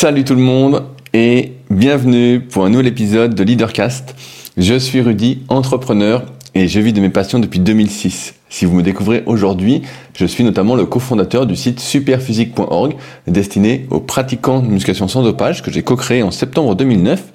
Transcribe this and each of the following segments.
Salut tout le monde et bienvenue pour un nouvel épisode de Leadercast. Je suis Rudy, entrepreneur et je vis de mes passions depuis 2006. Si vous me découvrez aujourd'hui, je suis notamment le cofondateur du site superphysique.org destiné aux pratiquants de musculation sans dopage que j'ai co-créé en septembre 2009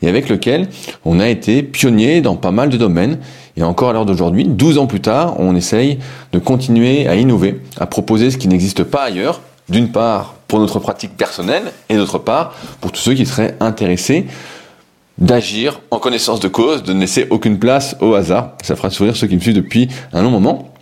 et avec lequel on a été pionnier dans pas mal de domaines et encore à l'heure d'aujourd'hui, 12 ans plus tard, on essaye de continuer à innover, à proposer ce qui n'existe pas ailleurs d'une part pour notre pratique personnelle et d'autre part pour tous ceux qui seraient intéressés d'agir en connaissance de cause, de ne laisser aucune place au hasard. Ça fera sourire ceux qui me suivent depuis un long moment.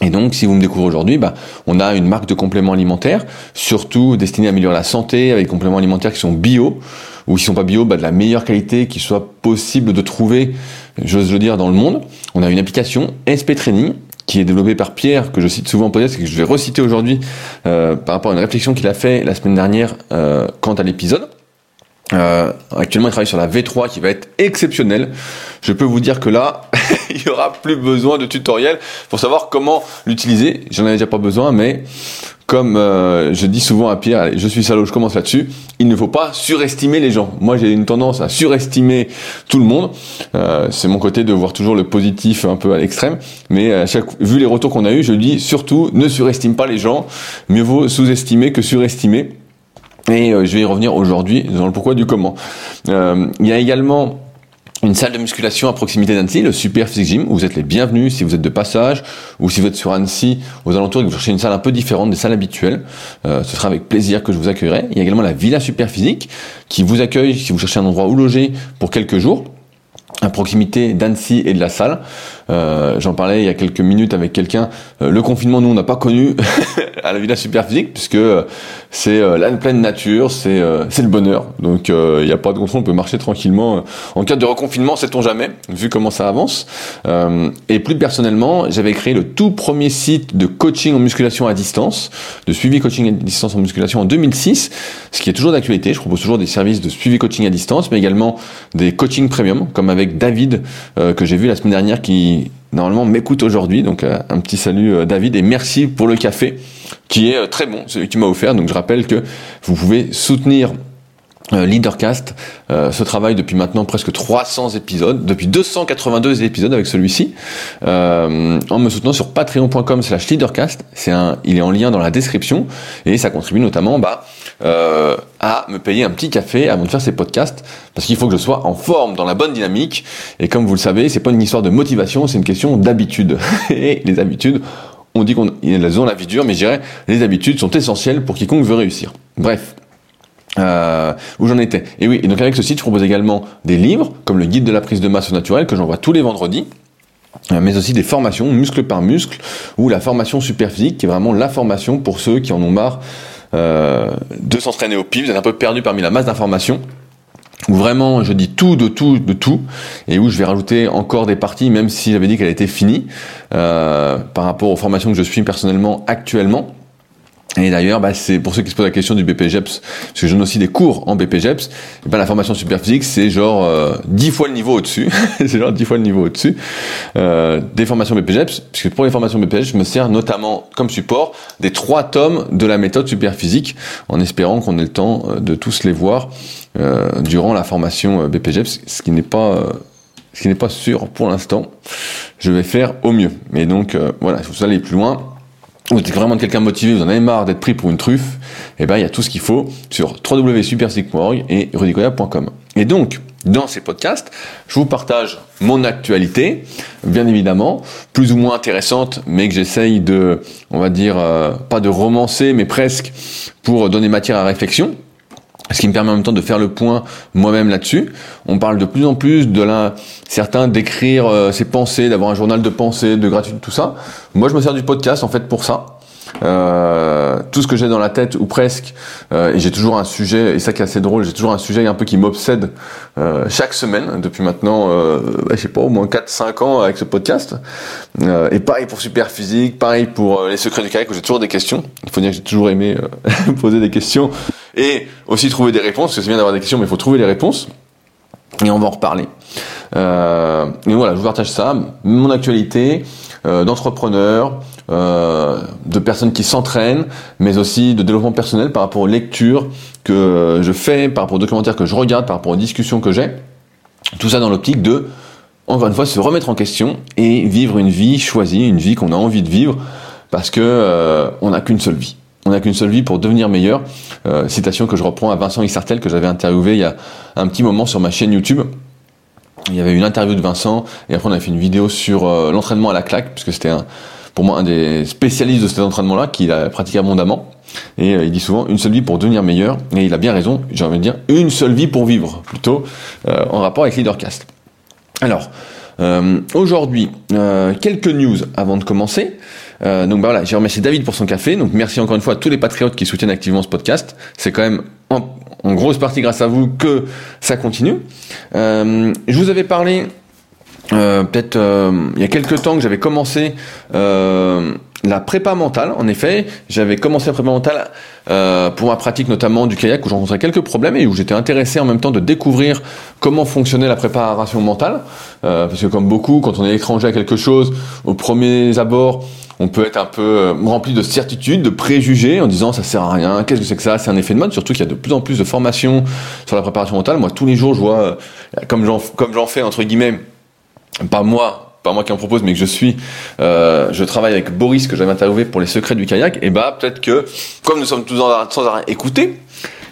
Et donc, si vous me découvrez aujourd'hui, bah, on a une marque de compléments alimentaires, surtout destinée à améliorer la santé, avec des compléments alimentaires qui sont bio, ou qui sont pas bio, bah, de la meilleure qualité qui soit possible de trouver, j'ose le dire, dans le monde. On a une application SP Training, qui est développé par Pierre, que je cite souvent en podcast et que je vais reciter aujourd'hui euh, par rapport à une réflexion qu'il a fait la semaine dernière euh, quant à l'épisode. Euh, actuellement, il travaille sur la V3 qui va être exceptionnelle. Je peux vous dire que là, il y aura plus besoin de tutoriel pour savoir comment l'utiliser. J'en avais déjà pas besoin, mais comme euh, je dis souvent à Pierre, allez, je suis salaud, je commence là-dessus, il ne faut pas surestimer les gens. Moi, j'ai une tendance à surestimer tout le monde. Euh, c'est mon côté de voir toujours le positif un peu à l'extrême. Mais vu les retours qu'on a eu, je dis surtout ne surestime pas les gens. Mieux vaut sous-estimer que surestimer. Et euh, je vais y revenir aujourd'hui dans le pourquoi du comment. Euh, il y a également une salle de musculation à proximité d'Annecy, le Super Physique Gym, où vous êtes les bienvenus si vous êtes de passage ou si vous êtes sur Annecy aux alentours et que vous cherchez une salle un peu différente des salles habituelles. Euh, ce sera avec plaisir que je vous accueillerai. Il y a également la Villa Super Physique qui vous accueille si vous cherchez un endroit où loger pour quelques jours à proximité d'Annecy et de la salle. Euh, J'en parlais il y a quelques minutes avec quelqu'un. Euh, le confinement, nous, on n'a pas connu à la Villa Superphysique puisque euh, c'est euh, la pleine nature, c'est le bonheur. Donc il n'y a pas de contrôle, on peut marcher tranquillement. En cas de reconfinement, sait-on jamais, vu comment ça avance. et plus personnellement, j'avais créé le tout premier site de coaching en musculation à distance, de suivi coaching à distance en musculation en 2006, ce qui est toujours d'actualité. Je propose toujours des services de suivi coaching à distance, mais également des coaching premium, comme avec David que j'ai vu la semaine dernière qui normalement m'écoute aujourd'hui. Donc euh, un petit salut euh, David et merci pour le café qui est très bon, celui qui m'a offert. Donc je rappelle que vous pouvez soutenir Leadercast ce travail depuis maintenant presque 300 épisodes, depuis 282 épisodes avec celui-ci, en me soutenant sur patreon.com slash leadercast. Il est en lien dans la description et ça contribue notamment bah, euh, à me payer un petit café avant de faire ces podcasts parce qu'il faut que je sois en forme, dans la bonne dynamique. Et comme vous le savez, c'est pas une histoire de motivation, c'est une question d'habitude. Et les habitudes, on dit qu'on ont la vie dure, mais je dirais les habitudes sont essentielles pour quiconque veut réussir. Bref. Euh, où j'en étais. Et oui, et donc avec ce site, je propose également des livres, comme le guide de la prise de masse naturelle, que j'envoie tous les vendredis euh, mais aussi des formations muscle par muscle ou la formation super physique qui est vraiment la formation pour ceux qui en ont marre euh, de s'entraîner au pif, vous êtes un peu perdu parmi la masse d'informations où vraiment je dis tout de tout de tout et où je vais rajouter encore des parties même si j'avais dit qu'elle était finie euh, par rapport aux formations que je suis personnellement actuellement et d'ailleurs, bah, c'est pour ceux qui se posent la question du BPGEPS, parce que je donne aussi des cours en BPGEPS, et ben, la formation super physique, c'est genre euh, 10 fois le niveau au-dessus, c'est genre 10 fois le niveau au-dessus euh, des formations BPGEPS, puisque pour les formations BPGEPS, je me sers notamment comme support des trois tomes de la méthode super physique, en espérant qu'on ait le temps euh, de tous les voir euh, durant la formation euh, BPGEPS, ce qui n'est pas... Euh, ce qui n'est pas sûr pour l'instant, je vais faire au mieux. Mais donc voilà, si vous allez plus loin, vous êtes vraiment quelqu'un motivé, vous en avez marre d'être pris pour une truffe, et eh ben il y a tout ce qu'il faut sur www.superphysique.org et rudicoya.com. Et donc, dans ces podcasts, je vous partage mon actualité, bien évidemment, plus ou moins intéressante, mais que j'essaye de, on va dire, euh, pas de romancer, mais presque, pour donner matière à réflexion ce qui me permet en même temps de faire le point moi-même là-dessus. On parle de plus en plus de la, certains d'écrire euh, ses pensées, d'avoir un journal de pensées, de gratitude, tout ça. Moi, je me sers du podcast en fait pour ça. Euh, tout ce que j'ai dans la tête ou presque, euh, et j'ai toujours un sujet, et ça qui est assez drôle, j'ai toujours un sujet un peu qui m'obsède euh, chaque semaine depuis maintenant, euh, je sais pas, au moins 4-5 ans avec ce podcast. Euh, et pareil pour Super Physique, pareil pour les secrets du carré, que j'ai toujours des questions. Il faut dire que j'ai toujours aimé poser des questions et aussi trouver des réponses, parce que c'est bien d'avoir des questions, mais il faut trouver les réponses. Et on va en reparler. Euh, et voilà, je vous partage ça, mon actualité euh, d'entrepreneur, euh, de personnes qui s'entraînent, mais aussi de développement personnel par rapport aux lectures que je fais, par rapport aux documentaires que je regarde, par rapport aux discussions que j'ai. Tout ça dans l'optique de, encore une fois, se remettre en question et vivre une vie choisie, une vie qu'on a envie de vivre, parce que euh, on n'a qu'une seule vie. On n'a qu'une seule vie pour devenir meilleur. Euh, citation que je reprends à Vincent Isartel que j'avais interviewé il y a un petit moment sur ma chaîne YouTube. Il y avait une interview de Vincent et après on a fait une vidéo sur euh, l'entraînement à la claque puisque c'était pour moi un des spécialistes de cet entraînement-là qu'il a pratiqué abondamment. Et euh, il dit souvent une seule vie pour devenir meilleur. Et il a bien raison, j'ai envie de dire une seule vie pour vivre, plutôt en rapport avec Leadercast. Alors, aujourd'hui, quelques news avant de commencer. Donc bah voilà, j'ai remercié David pour son café. Donc merci encore une fois à tous les patriotes qui soutiennent activement ce podcast. C'est quand même en, en, grosse partie grâce à vous que ça continue. je vous avais parlé euh, peut-être euh, il y a quelques temps que j'avais commencé euh, la prépa mentale. En effet, j'avais commencé la prépa mentale pour ma pratique notamment du kayak où j'ai rencontré quelques problèmes et où j'étais intéressé en même temps de découvrir comment fonctionnait la préparation mentale. parce que comme beaucoup, quand on est étranger à quelque chose, au premier abord, on peut être un peu rempli de certitudes, de préjugés en disant ça sert à rien, qu'est-ce que c'est que ça, c'est un effet de mode, surtout qu'il y a de plus en plus de formations sur la préparation mentale. Moi tous les jours je vois, comme j'en, comme j'en fais entre guillemets, pas moi, pas moi qui en propose, mais que je suis, euh, je travaille avec Boris que j'avais interviewé pour les secrets du kayak, et bah peut-être que comme nous sommes tous sans arrêt écoutés,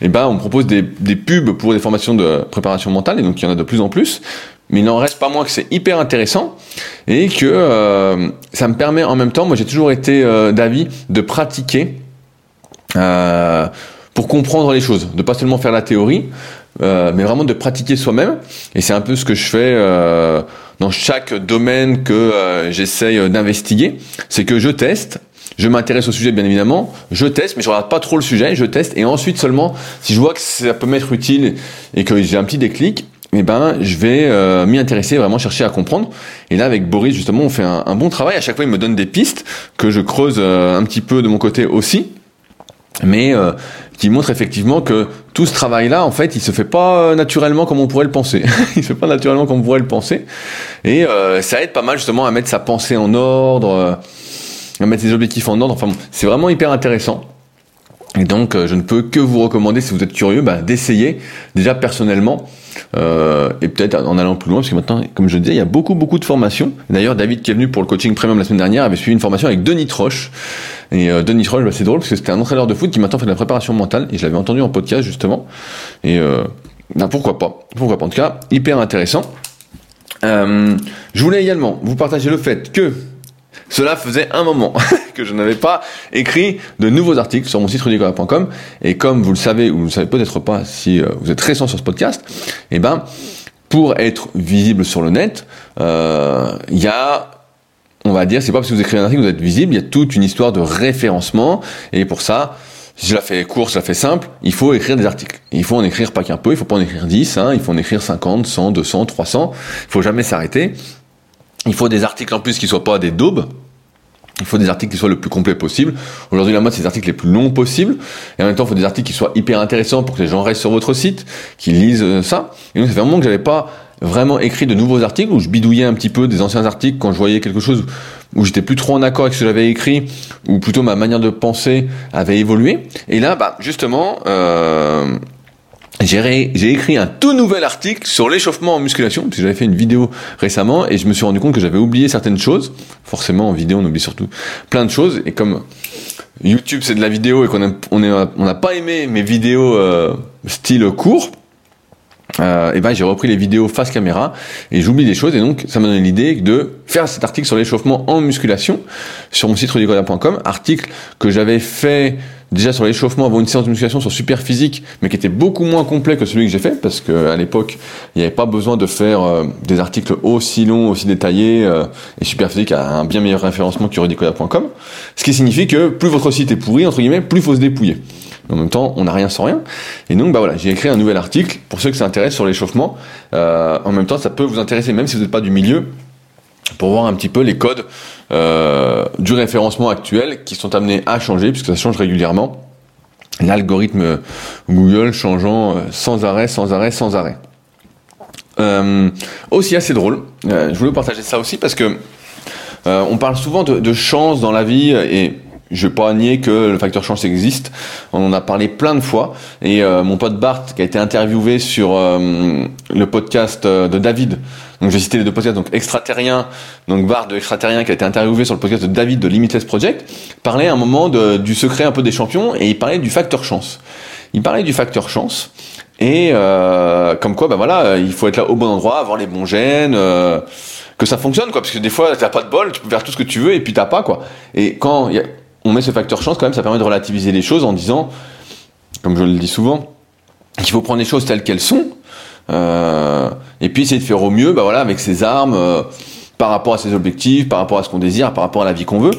et ben on propose des, des, pubs pour des formations de préparation mentale, et donc il y en a de plus en plus. Mais il n'en reste pas moins que c'est hyper intéressant et que euh, ça me permet en même temps, moi j'ai toujours été euh, d'avis de pratiquer euh, pour comprendre les choses, de pas seulement faire la théorie, mais vraiment de pratiquer soi-même. Et c'est un peu ce que je fais dans chaque domaine que j'essaye d'investiguer. C'est que je teste, je m'intéresse au sujet bien évidemment, je teste, mais je regarde pas trop le sujet, je teste, et ensuite seulement, si je vois que ça peut m'être utile et que j'ai un petit déclic, eh ben, je vais m'y intéresser, vraiment chercher à comprendre. Et là, avec Boris, justement, on fait un, bon travail. À chaque fois, il me donne des pistes que je creuse un petit peu de mon côté aussi. Mais qui montre effectivement que tout ce travail-là, en fait, il se fait pas euh, naturellement comme on pourrait le penser. il se fait pas naturellement comme on pourrait le penser. Et euh, ça aide pas mal justement à mettre sa pensée en ordre, euh, à mettre ses objectifs en ordre. Enfin, c'est vraiment hyper intéressant. Et donc, je ne peux que vous recommander, si vous êtes curieux, bah, d'essayer déjà personnellement euh, et peut-être en allant plus loin, parce que maintenant, comme je le disais, il y a beaucoup, beaucoup de formations. D'ailleurs, David qui est venu pour le coaching premium la semaine dernière avait suivi une formation avec Denis Troche. Et euh, Denis Troche, bah, c'est drôle parce que c'était un entraîneur de foot qui maintenant fait de la préparation mentale, et je l'avais entendu en podcast justement. Et euh, bah, pourquoi pas Pourquoi pas En tout cas, hyper intéressant. Euh, je voulais également vous partager le fait que cela faisait un moment que je n'avais pas écrit de nouveaux articles sur mon site rudicola.com et comme vous le savez ou vous ne le savez peut-être pas si euh, vous êtes récent sur ce podcast, eh ben pour être visible sur le net, euh, il y a on va dire, c'est pas parce que vous écrivez un article que vous êtes visible, il y a toute une histoire de référencement, et pour ça, si je la fais court, je la fais simple, il faut écrire des articles. il faut en écrire pas qu'un peu, il faut pas en écrire 10, hein, il faut en écrire 50, 100, 200, 300, il faut jamais s'arrêter. Il faut des articles en plus qui soient pas des daubes. Il faut des articles qui soient le plus complets possible. Aujourd'hui, la mode, c'est des articles les plus longs possibles. Et en même temps, il faut des articles qui soient hyper intéressants pour que les gens restent sur votre site, qu'ils lisent euh, ça. Et donc, ça fait un moment que j'avais pas vraiment écrit de nouveaux articles, où je bidouillais un petit peu des anciens articles quand je voyais quelque chose où j'étais plus trop en accord avec ce que j'avais écrit, ou plutôt ma manière de penser avait évolué. Et là, bah, justement, euh, j'ai écrit un tout nouvel article sur l'échauffement en musculation, parce que j'avais fait une vidéo récemment et je me suis rendu compte que j'avais oublié certaines choses. Forcément, en vidéo, on oublie surtout plein de choses. Et comme YouTube, c'est de la vidéo et qu'on n'a on on pas aimé mes vidéos euh, style court, euh, et ben j'ai repris les vidéos face caméra et j'oublie des choses et donc ça m'a donné l'idée de faire cet article sur l'échauffement en musculation sur mon site rudicola.com, article que j'avais fait déjà sur l'échauffement avant une séance de musculation sur super physique, mais qui était beaucoup moins complet que celui que j'ai fait, parce qu'à l'époque, il n'y avait pas besoin de faire euh, des articles aussi longs, aussi détaillés, euh, et super physique a un bien meilleur référencement que rudicola.com, ce qui signifie que plus votre site est pourri, entre guillemets, plus il faut se dépouiller. En même temps, on n'a rien sans rien. Et donc, bah voilà, j'ai écrit un nouvel article pour ceux que ça sur l'échauffement. Euh, en même temps, ça peut vous intéresser, même si vous n'êtes pas du milieu, pour voir un petit peu les codes euh, du référencement actuel qui sont amenés à changer, puisque ça change régulièrement. L'algorithme Google changeant euh, sans arrêt, sans arrêt, sans arrêt. Euh, aussi assez drôle. je voulais vous partager ça aussi parce que on parle souvent de, chance dans la vie et je vais pas nier que le facteur chance existe. On en a parlé plein de fois. Et mon pote Bart, qui a été interviewé sur le podcast de David, donc j'ai cité les deux podcasts, donc Extraterrien, donc Bart de Extraterrien, qui a été interviewé sur le podcast de David de Limitless Project, parlait à un moment du secret un peu des champions et il parlait du facteur chance. Il parlait du facteur chance. Et comme quoi, bah voilà, il faut être là au bon endroit, avoir les bons gènes, que ça fonctionne, quoi. Parce que des fois, t'as pas de bol, tu peux faire tout ce que tu veux et puis t'as pas, quoi. Et quand on met ce facteur chance quand même, ça permet de relativiser les choses en disant, comme je le dis souvent, qu'il faut prendre les choses telles qu'elles sont, euh, et puis essayer de faire au mieux, bah voilà, avec ses armes, euh, par rapport à ses objectifs, par rapport à ce qu'on désire, par rapport à la vie qu'on veut,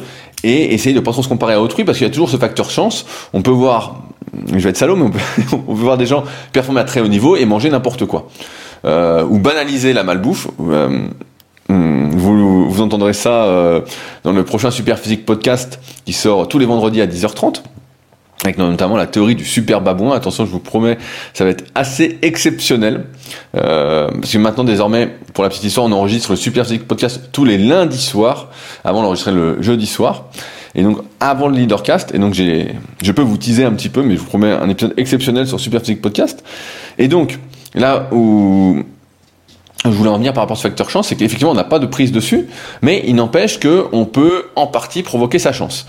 et essayer de pas trop se comparer à autrui, parce qu'il y a toujours ce facteur chance. On peut voir, je vais être salaud, mais on peut, on peut voir des gens performer à très haut niveau et manger n'importe quoi, euh, ou banaliser la malbouffe. Euh, Hmm, vous, vous entendrez ça euh, dans le prochain Super Physique podcast qui sort tous les vendredis à 10h30 avec notamment la théorie du super babouin. Attention, je vous promets, ça va être assez exceptionnel. Euh, parce que maintenant, désormais, pour la petite histoire, on enregistre le Super Physique Podcast tous les lundis soirs. Avant, on l'enregistrait le jeudi soir. Et donc, avant le Leadercast. Et donc, j'ai, je peux vous teaser un petit peu, mais je vous promets un épisode exceptionnel sur Super Physique Podcast. Et donc, là où je voulais en venir par rapport à ce facteur chance, c'est qu'effectivement on n'a pas de prise dessus, mais il n'empêche qu'on peut en partie provoquer sa chance.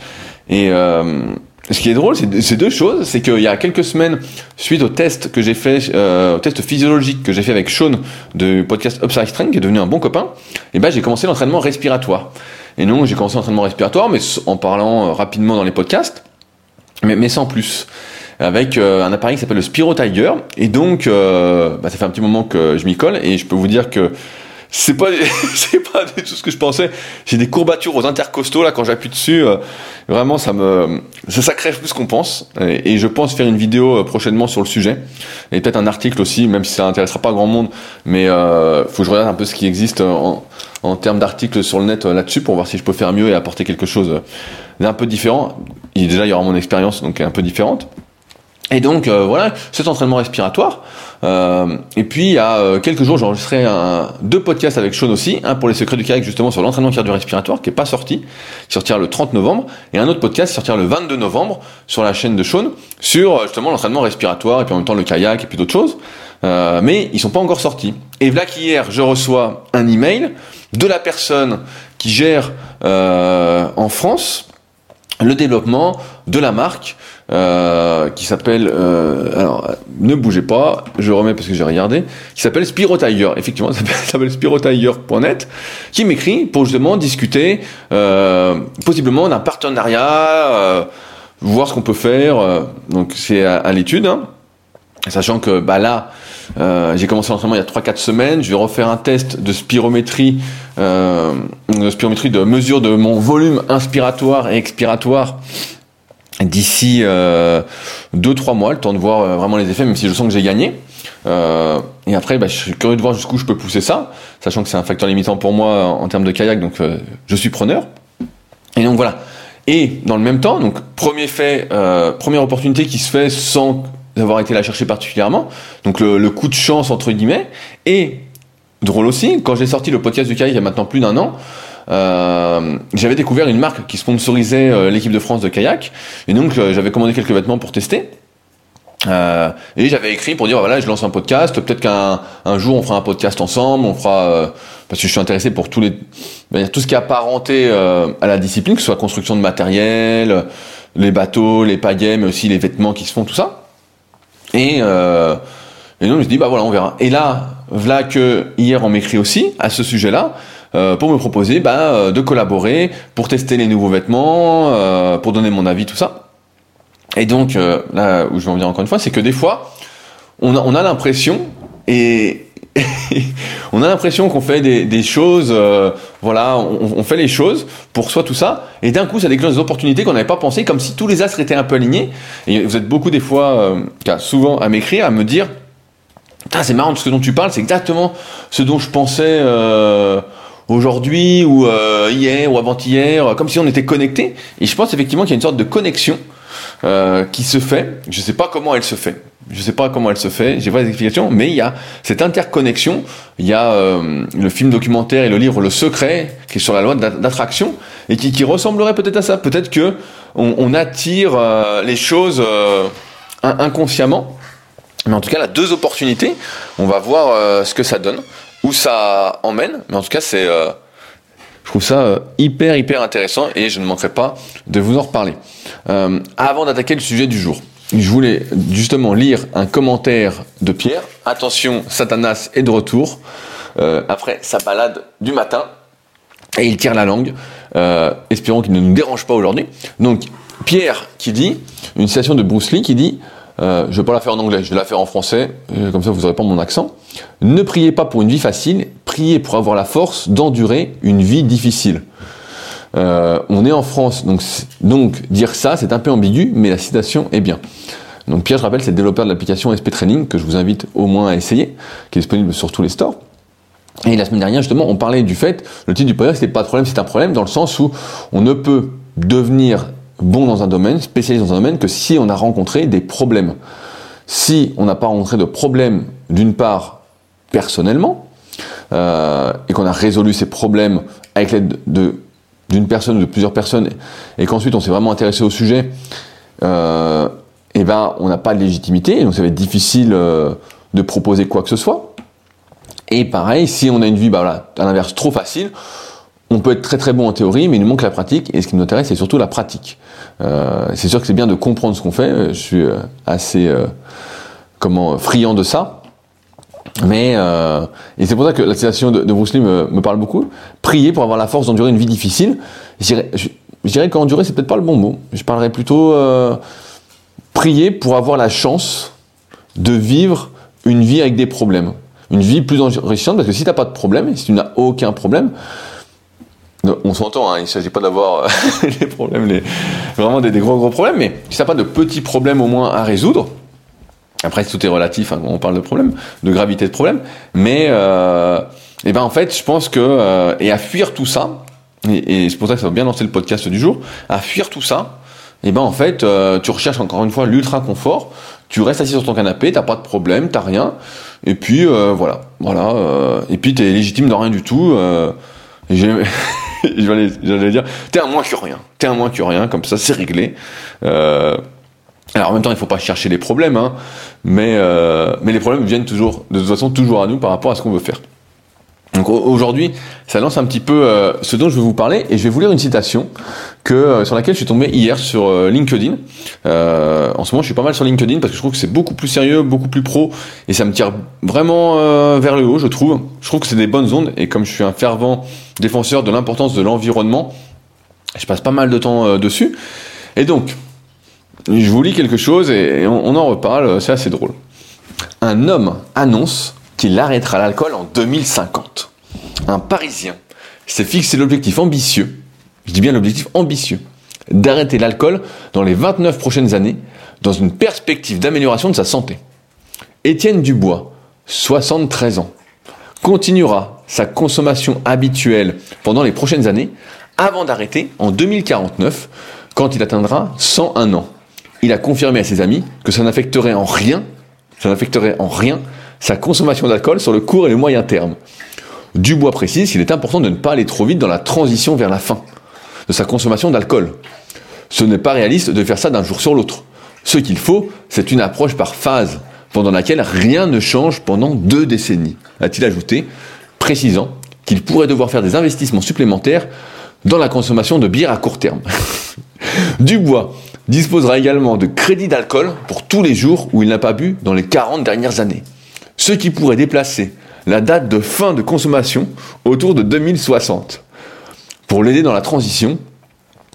Et euh, ce qui est drôle, c'est deux choses, c'est qu'il y a quelques semaines, suite au test que j'ai fait, euh, au test physiologique que j'ai fait avec Sean du podcast Upside Strength, qui est devenu un bon copain, et ben j'ai commencé l'entraînement respiratoire. Et non, j'ai commencé l'entraînement respiratoire, mais en parlant euh, rapidement dans les podcasts, mais, mais sans plus avec euh, un appareil qui s'appelle le Spiro Tiger. Et donc, euh, bah, ça fait un petit moment que je m'y colle et je peux vous dire que c'est pas c'est pas du tout ce que je pensais. J'ai des courbatures aux intercostaux là quand j'appuie dessus euh, vraiment ça me ça, crève plus qu'on pense. Et, je pense faire une vidéo prochainement sur le sujet. Et peut-être un article aussi même si ça intéressera pas grand monde. Mais euh, faut que je regarde un peu ce qui existe en, en termes d'articles sur le net là-dessus pour voir si je peux faire mieux et apporter quelque chose d'un peu différent. Déjà il y aura mon expérience donc un peu différente et donc euh, voilà, cet entraînement respiratoire. Euh, et puis il y a euh, quelques jours, j'ai deux podcasts avec Sean aussi, un pour les secrets du kayak justement sur l'entraînement cardio-respiratoire qui est pas sorti, qui sortira le 30 novembre, et un autre podcast qui sortira le 22 novembre sur la chaîne de Sean sur justement l'entraînement respiratoire et puis en même temps le kayak et puis d'autres choses. mais ils sont pas encore sortis. Et voilà qu'hier je reçois un email de la personne qui gère en France le développement de la marque euh, qui s'appelle euh, alors ne bougez pas je remets parce que j'ai regardé qui s'appelle Spiro Tiger effectivement ça s'appelle spirotiger.net qui m'écrit pour justement discuter euh, possiblement d'un partenariat voir ce qu'on peut faire donc c'est à, l'étude hein. sachant que bah là j'ai commencé l'entraînement il y a 3-4 semaines je vais refaire un test de spirométrie de spirométrie de mesure de mon volume inspiratoire et expiratoire d'ici 2-3 euh, mois, le temps de voir euh, vraiment les effets, même si je sens que j'ai gagné. Euh, et après, bah, je suis curieux de voir jusqu'où je peux pousser ça, sachant que c'est un facteur limitant pour moi en, termes de kayak, donc je suis preneur. Et donc voilà. Et dans le même temps, donc premier fait, première opportunité qui se fait sans avoir été la chercher particulièrement, donc le, le coup de chance entre guillemets. Et drôle aussi, quand j'ai sorti le podcast du kayak il y a maintenant plus d'un an, j'avais découvert une marque qui sponsorisait euh, l'équipe de France de kayak, et donc euh, j'avais commandé quelques vêtements pour tester. et j'avais écrit pour dire voilà je lance un podcast. Peut-être qu'un un jour on fera un podcast ensemble. On fera parce que je suis intéressé pour tout ce qui est apparenté à la discipline que ce soit construction de matériel les bateaux les pagaies mais aussi les vêtements qui se font tout ça. Et et donc je me dis bah voilà on verra. Et là voilà que hier on m'écrit aussi à ce sujet là euh, pour me proposer bah, euh, de collaborer, pour tester les nouveaux vêtements, euh, pour donner mon avis, tout ça. Et donc, là où je vais en venir encore une fois, c'est que des fois, on a, on a l'impression, et on a l'impression qu'on fait des, des choses, voilà, on, on, fait les choses pour soi, tout ça, et d'un coup, ça déclenche des opportunités qu'on n'avait pas pensé, comme si tous les astres étaient un peu alignés. Et vous êtes beaucoup des fois, souvent à m'écrire, à me dire, c'est marrant, ce dont tu parles, c'est exactement ce dont je pensais aujourd'hui ou euh, hier ou avant-hier, comme si on était connecté. Et je pense effectivement qu'il y a une sorte de connexion euh, qui se fait. Je ne sais pas comment elle se fait. Je ne sais pas comment elle se fait, j'ai pas d'explication, mais il y a cette interconnexion. Il y a euh, le film documentaire et le livre Le Secret, qui est sur la loi d'attraction, et qui, ressemblerait peut-être à ça. Peut-être que on, attire euh, les choses euh, inconsciemment. Mais en tout cas, là, deux opportunités. On va voir ce que ça donne, où ça emmène. Mais en tout cas, c'est je trouve ça hyper hyper intéressant et je ne manquerai pas de vous en reparler. Euh, avant d'attaquer le sujet du jour, je voulais justement lire un commentaire de Pierre. Attention, Satanas est de retour euh, après sa balade du matin et il tire la langue. Euh, espérons qu'il ne nous dérange pas aujourd'hui. Donc Pierre qui dit une citation de Bruce Lee qui dit euh, je vais pas la faire en anglais, je vais la faire en français, euh, comme ça vous n'aurez pas mon accent. Ne priez pas pour une vie facile, priez pour avoir la force d'endurer une vie difficile. Euh, on est en France, donc, donc dire ça, c'est un peu ambigu, mais la citation est bien. Donc Pierre, je rappelle, c'est le développeur de l'application SP Training, que je vous invite au moins à essayer, qui est disponible sur tous les stores. Et la semaine dernière, justement, on parlait du fait, le titre du podcast, c'était pas de problème, c'est un problème, dans le sens où on ne peut devenir bon dans un domaine, spécialiste dans un domaine, que si on a rencontré des problèmes. Si on n'a pas rencontré de problèmes, d'une part, personnellement, euh, et qu'on a résolu ces problèmes avec l'aide de d'une personne ou de plusieurs personnes et qu'ensuite on s'est vraiment intéressé au sujet, euh, et eh ben on n'a pas de légitimité, donc ça va être difficile euh, de proposer quoi que ce soit. Et pareil, si on a une vie, bah voilà, à l'inverse, trop facile, on peut être très très bon en théorie, mais il nous manque la pratique, et ce qui nous intéresse, c'est surtout la pratique. Euh, c'est sûr que c'est bien de comprendre ce qu'on fait, je suis euh, assez euh, comment friand de ça, mais euh, et c'est pour ça que la citation de, de Bruce Lee me, parle beaucoup. Prier pour avoir la force d'endurer une vie difficile. Je dirais, qu'endurer c'est peut-être pas le bon mot. Je parlerais plutôt euh, prier pour avoir la chance de vivre une vie avec des problèmes, une vie plus enrichissante. Parce que si t'as pas de problème, si tu n'as aucun problème, on s'entend, hein, il ne s'agit pas d'avoir les problèmes, les, vraiment des, des, gros gros problèmes, mais si t'as pas de petits problèmes au moins à résoudre, après, tout est relatif, hein, on parle de problème, de gravité de problème. Mais, euh, et eh ben en fait, je pense que euh, et à fuir tout ça, et, et c'est pour ça que ça va bien lancer le podcast du jour, à fuir tout ça, et eh ben en fait, euh, tu recherches encore une fois l'ultra confort. Tu restes assis sur ton canapé, t'as pas de problème, t'as rien, et puis euh, voilà, voilà, euh, et puis t'es légitime dans rien du tout. j'allais dire, t'es un moins que rien, t'es un moins que rien, comme ça c'est réglé. Euh, alors en même temps, il ne faut pas chercher les problèmes, hein, mais, euh, mais les problèmes viennent toujours, de toute façon, toujours à nous par rapport à ce qu'on veut faire. Donc aujourd'hui, ça lance un petit peu euh, ce dont je vais vous parler et je vais vous lire une citation que euh, sur laquelle je suis tombé hier sur euh, LinkedIn. En ce moment, je suis pas mal sur LinkedIn parce que je trouve que c'est beaucoup plus sérieux, beaucoup plus pro et ça me tire vraiment vers le haut, je trouve. Je trouve que c'est des bonnes ondes et comme je suis un fervent défenseur de l'importance de l'environnement, je passe pas mal de temps dessus. Et donc, je vous lis quelque chose et on, en reparle, c'est assez drôle. Un homme annonce arrêtera l'alcool en 2050. Un Parisien s'est fixé l'objectif ambitieux, je dis bien l'objectif ambitieux, d'arrêter l'alcool dans les 29 prochaines années dans une perspective d'amélioration de sa santé. Étienne Dubois, 73 ans, continuera sa consommation habituelle pendant les prochaines années avant d'arrêter en 2049 quand il atteindra 101 ans il a confirmé à ses amis que ça n'affecterait en rien sa consommation d'alcool sur le court et le moyen terme. Dubois précise qu'il est important de ne pas aller trop vite dans la transition vers la fin de sa consommation d'alcool. Ce n'est pas réaliste de faire ça d'un jour sur l'autre. Ce qu'il faut, c'est une approche par phase, pendant laquelle rien ne change pendant deux décennies, a-t-il ajouté, précisant qu'il pourrait devoir faire des investissements supplémentaires dans la consommation de bière à court terme. Dubois disposera également de crédits d'alcool pour tous les jours où il n'a pas bu dans les 40 dernières années. Ce qui pourrait déplacer la date de fin de consommation autour de 2060. Pour l'aider dans la transition,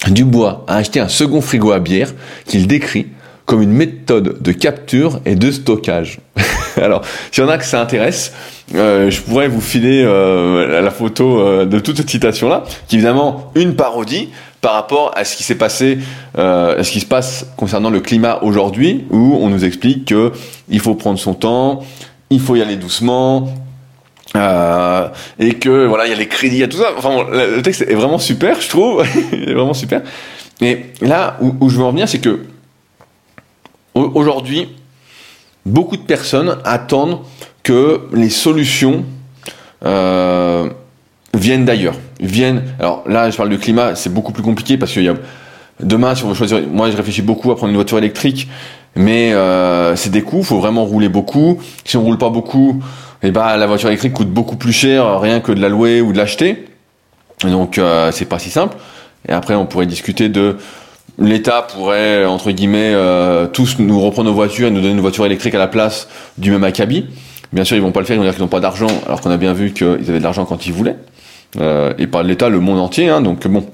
Dubois a acheté un second frigo à bière qu'il décrit comme une méthode de capture et de stockage. Alors, s'il y en a que ça intéresse, euh, je pourrais vous filer euh, la photo euh, de toute cette citation-là, qui est évidemment une parodie, par rapport à ce qui s'est passé, à ce qui se passe concernant le climat aujourd'hui, où on nous explique que il faut prendre son temps, il faut y aller doucement, euh, et que voilà, il y a les crédits, il y a tout ça. Enfin, le texte est vraiment super, je trouve, vraiment super. Et là où, où je veux en venir, c'est que aujourd'hui, beaucoup de personnes attendent que les solutions euh, viennent d'ailleurs. Viennent. Alors là, je parle du climat, c'est beaucoup plus compliqué parce qu'il y a demain, si on veut choisir, moi je réfléchis beaucoup à prendre une voiture électrique, mais euh, c'est des coûts. Faut vraiment rouler beaucoup. Si on roule pas beaucoup, eh ben la voiture électrique coûte beaucoup plus cher, rien que de la louer ou de l'acheter. Donc euh, c'est pas si simple. Et après, on pourrait discuter de l'État pourrait, entre guillemets, euh, tous nous reprendre nos voitures et nous donner une voiture électrique à la place du même acabit. Bien sûr, ils vont pas le faire, ils vont dire qu'ils n'ont pas d'argent, alors qu'on a bien vu qu'ils avaient de l'argent quand ils voulaient. Euh, et pas l'État, le monde entier. Hein, donc bon,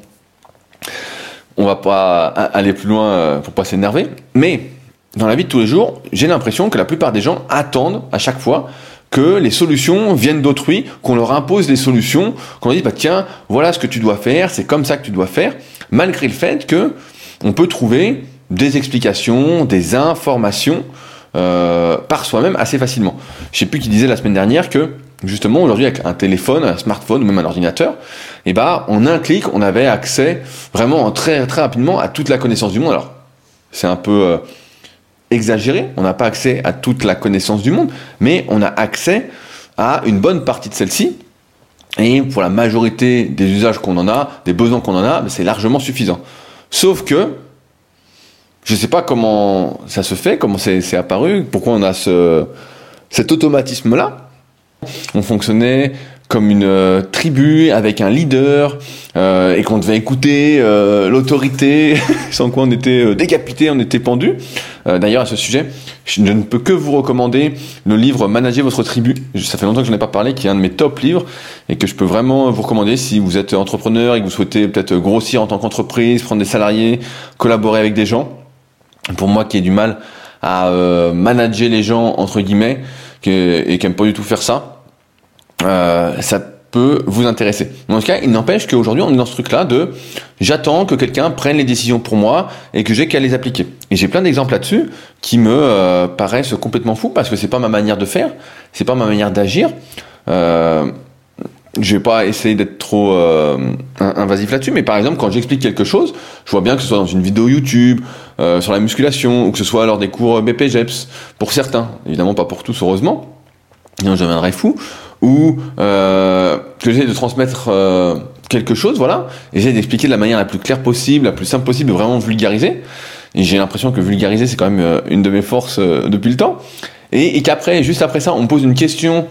on va pas aller plus loin euh, pour pas s'énerver. Mais dans la vie de tous les jours, j'ai l'impression que la plupart des gens attendent à chaque fois que les solutions viennent d'autrui, qu'on leur impose des solutions, qu'on leur dit bah tiens, voilà ce que tu dois faire, c'est comme ça que tu dois faire, malgré le fait que on peut trouver des explications, des informations euh, par soi-même assez facilement. Je sais plus qui disait la semaine dernière que justement aujourd'hui avec un téléphone, un smartphone ou même un ordinateur, eh ben en un clic on avait accès vraiment très très rapidement à toute la connaissance du monde. Alors c'est un peu euh, exagéré, on n'a pas accès à toute la connaissance du monde, mais on a accès à une bonne partie de celle-ci. Et pour la majorité des usages qu'on en a, des besoins qu'on en a, ben, c'est largement suffisant. Sauf que, je ne sais pas comment ça se fait, comment c'est apparu, pourquoi on a ce, cet automatisme-là. On fonctionnait comme une euh, tribu avec un leader euh, et qu'on devait écouter euh, l'autorité, sans quoi on était décapité, on était pendu. D'ailleurs à ce sujet, je ne peux que vous recommander le livre Manager votre tribu. Ça fait longtemps que je n'en ai pas parlé, qui est un de mes top livres et que je peux vraiment vous recommander si vous êtes entrepreneur et que vous souhaitez peut-être grossir en tant qu'entreprise, prendre des salariés, collaborer avec des gens. Pour moi qui ai du mal à manager les gens entre guillemets et qui n'aime pas du tout faire ça, euh, ça peut vous intéresser. En tout cas, il n'empêche qu'aujourd'hui, on est dans ce truc-là de j'attends que quelqu'un prenne les décisions pour moi et que j'ai qu'à les appliquer. Et j'ai plein d'exemples là-dessus qui me euh, paraissent complètement fous parce que c'est pas ma manière de faire, c'est pas ma manière d'agir. Euh, je vais pas essayer d'être trop euh, invasif là-dessus, mais par exemple, quand j'explique quelque chose, je vois bien que ce soit dans une vidéo YouTube, sur la musculation, ou que ce soit lors des cours BPGEPS, pour certains, évidemment pas pour tous, heureusement, sinon je deviendrais fou, ou euh, que j'essaie de transmettre euh, quelque chose, voilà, j'essaie d'expliquer de la manière la plus claire possible, la plus simple possible, vraiment vulgariser. Et j'ai l'impression que vulgariser, c'est quand même euh, une de mes forces euh, depuis le temps. Et, qu'après, juste après ça, on pose une question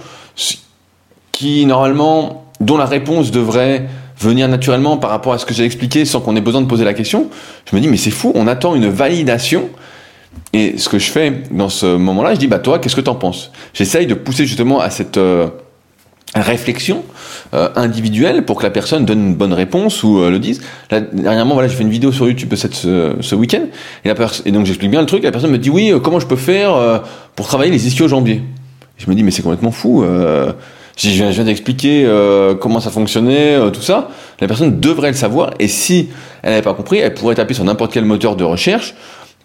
qui, normalement, dont la réponse devrait venir naturellement par rapport à ce que j'ai expliqué sans qu'on ait besoin de poser la question. Je me dis, mais c'est fou, on attend une validation et ce que je fais dans ce moment-là, je dis, bah toi, qu'est-ce que t'en penses? J'essaye de pousser justement à cette réflexion euh, individuelle pour que la personne donne une bonne réponse ou euh, le dise. Là, dernièrement, voilà, j'ai fait une vidéo sur YouTube cette, ce, ce week-end et, et donc j'explique bien le truc. La personne me dit, oui, euh, comment je peux faire euh, pour travailler les ischio-jambiers Je me dis, mais c'est complètement fou. je viens, je viens d'expliquer comment ça fonctionnait, tout ça. La personne devrait le savoir et si elle n'avait pas compris, elle pourrait taper sur n'importe quel moteur de recherche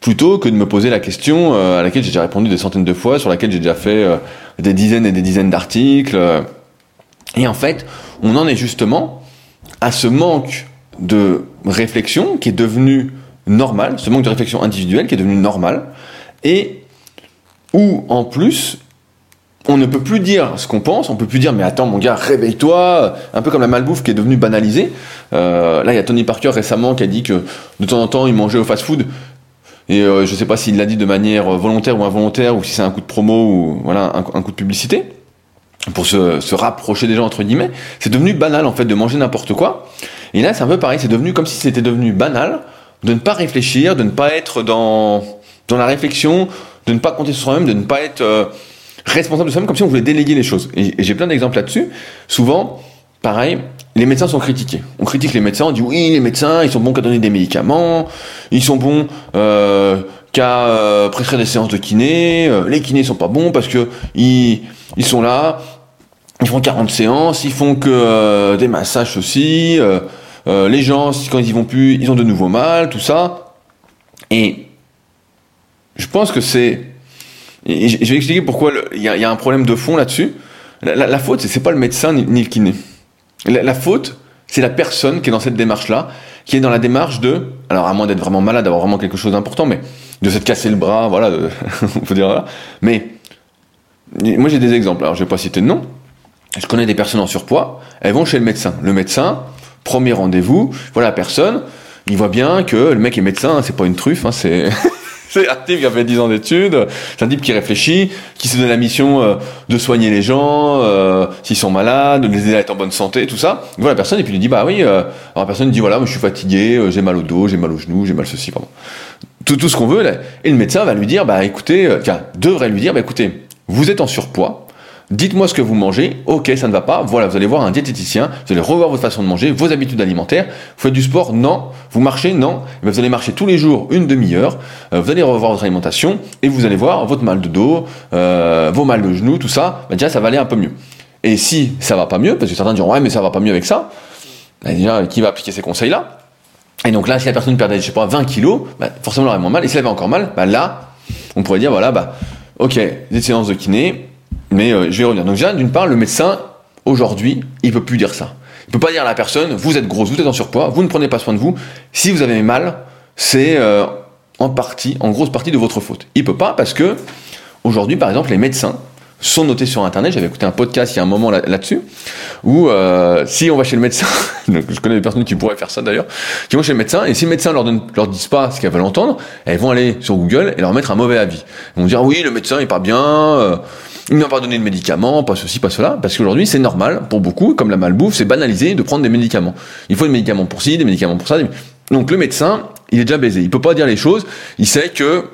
plutôt que de me poser la question euh, à laquelle j'ai déjà répondu des centaines de fois, sur laquelle j'ai déjà fait euh, des dizaines et des dizaines d'articles. Et en fait, on en est justement à ce manque de réflexion qui est devenu normal, ce manque de réflexion individuelle qui est devenu normal, et où en plus, on ne peut plus dire ce qu'on pense, on peut plus dire mais attends mon gars, réveille-toi, un peu comme la malbouffe qui est devenue banalisée. Euh, là, il y a Tony Parker récemment qui a dit que de temps en temps il mangeait au fast-food et euh, je sais pas s'il l'a dit de manière volontaire ou involontaire, ou si c'est un coup de promo ou voilà un, un coup de publicité pour se, se, rapprocher des gens entre guillemets. C'est devenu banal en fait de manger n'importe quoi. Et là c'est un peu pareil, c'est devenu comme si c'était devenu banal de ne pas réfléchir, de ne pas être dans dans la réflexion, de ne pas compter sur soi-même, de ne pas être euh, responsable de soi-même, comme si on voulait déléguer les choses. Et, j'ai plein d'exemples là-dessus. Souvent, pareil, les médecins sont critiqués. On critique les médecins, on dit oui, les médecins, ils sont bons qu'à donner des médicaments, ils sont bons euh, qu'à euh, prescrire des séances de kiné, les kinés sont pas bons parce que ils, ils sont là, ils font 40 séances, ils font que euh, des massages aussi, euh, euh, les gens, quand ils y vont plus, ils ont de nouveau mal, tout ça. Et je pense que c'est... Je vais expliquer pourquoi il y, a un problème de fond là-dessus. La, la, la, faute, c'est pas le médecin ni, le kiné. La, faute, c'est la personne qui est dans cette démarche-là, qui est dans la démarche de alors à moins d'être vraiment malade, d'avoir vraiment quelque chose d'important, mais de s'être cassé le bras, voilà, on peut dire voilà. Mais moi j'ai des exemples, alors je vais pas citer de nom. Je connais des personnes en surpoids, elles vont chez le médecin. Le médecin, premier rendez-vous, voilà la personne, il voit bien que le mec est médecin, c'est pas une truffe, hein, c'est c'est un type qui a fait 10 ans d'études, c'est un type qui réfléchit, qui se donne la mission euh, de soigner les gens euh, s'ils sont malades, de les aider à être en bonne santé, tout ça. Il voit la personne et puis il lui dit bah oui, euh, alors la personne dit voilà, moi je suis fatigué, j'ai mal au dos, j'ai mal au genou, j'ai mal ceci, pardon. Tout, tout ce qu'on veut là. Et le médecin va lui dire bah écoutez, tiens, devrait lui dire bah écoutez, vous êtes en surpoids, Dites-moi ce que vous mangez, ok, ça ne va pas, voilà, vous allez voir un diététicien, vous allez revoir votre façon de manger, vos habitudes alimentaires, vous faites du sport, non, vous marchez, non, mais vous allez marcher tous les jours une demi-heure, euh, vous allez revoir votre alimentation, et vous allez voir votre mal de dos, euh, vos mal de genoux, tout ça, bah déjà ça va aller un peu mieux. Et si ça va pas mieux, parce que certains diront ouais mais ça va pas mieux avec ça, bah déjà qui va appliquer ces conseils-là? Et donc là, si la personne perdait, je sais pas, 20 kilos, bah, forcément elle aurait moins mal, et si elle avait encore mal, là, on pourrait dire voilà, bah ok, des séances de kiné, mais euh, je vais revenir. Donc déjà, d'une part, le médecin, aujourd'hui, il peut plus dire ça. Il peut pas dire à la personne, vous êtes grosse, vous êtes en surpoids, vous ne prenez pas soin de vous. Si vous avez mal, c'est euh, en partie, en grosse partie de votre faute. Il peut pas parce que aujourd'hui, par exemple, les médecins sont notés sur Internet. J'avais écouté un podcast il y a un moment là-dessus, où euh, si on va chez le médecin, je connais des personnes qui pourraient faire ça d'ailleurs, qui vont chez le médecin, et si le médecin leur donne, leur disent pas ce qu'elles veulent entendre, elles vont aller sur Google et leur mettre un mauvais avis. Ils vont dire oui, le médecin est pas bien. Euh, il m'a pas donné de médicaments, pas ceci, pas cela, parce qu'aujourd'hui c'est normal pour beaucoup, comme la malbouffe, c'est banalisé de prendre des médicaments. Il faut des médicaments pour ci, des médicaments pour ça. Donc le médecin, il est déjà baisé, il peut pas dire les choses, il sait que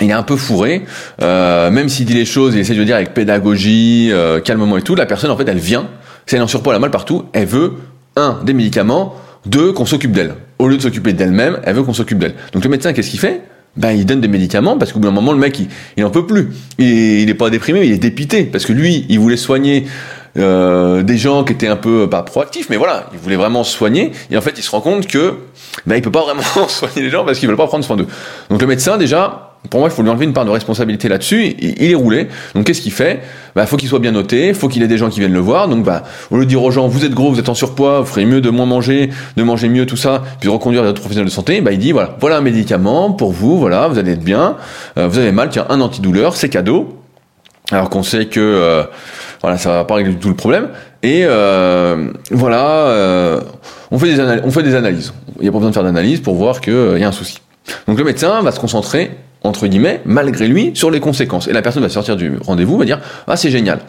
il est un peu fourré, euh, même s'il dit les choses, il essaie de le dire avec pédagogie, euh, calmement et tout, la personne en fait elle vient, si elle en surpoids, elle a mal partout, elle veut, un, des médicaments, deux, qu'on s'occupe d'elle. Au lieu de s'occuper d'elle-même, elle veut qu'on s'occupe d'elle. Donc le médecin, qu'est-ce qu'il fait? Ben, il donne des médicaments parce qu'au bout d'un moment, le mec, il, il en peut plus. Il, il est pas déprimé, il est dépité parce que lui, il voulait soigner euh, des gens qui étaient un peu pas proactifs, mais voilà, il voulait vraiment soigner. Et en fait, il se rend compte que ben, il peut pas vraiment soigner les gens parce qu'ils veulent pas prendre soin d'eux. Donc le médecin, déjà, pour moi, il faut lui enlever une part de responsabilité là-dessus. Il, est roulé. Donc, qu'est-ce qu'il fait? Bah, faut qu'il soit bien noté. Faut qu'il ait des gens qui viennent le voir. Donc, bah, au lieu de dire aux gens, vous êtes gros, vous êtes en surpoids, vous ferez mieux de moins manger, de manger mieux, tout ça, puis de reconduire les autres professionnels de santé. Bah, il dit, voilà, voilà un médicament pour vous. Voilà, vous allez être bien. Euh, vous avez mal, tiens, un antidouleur, c'est cadeau. Alors qu'on sait que, euh, voilà, ça va pas régler tout le problème. Et euh, voilà, on fait des on fait des analyses. Il n'y a pas besoin de faire d'analyse pour voir qu'il y a un souci. Donc le médecin va se concentrer entre guillemets, malgré lui, sur les conséquences. Et la personne va sortir du rendez-vous, va dire, ah, c'est génial.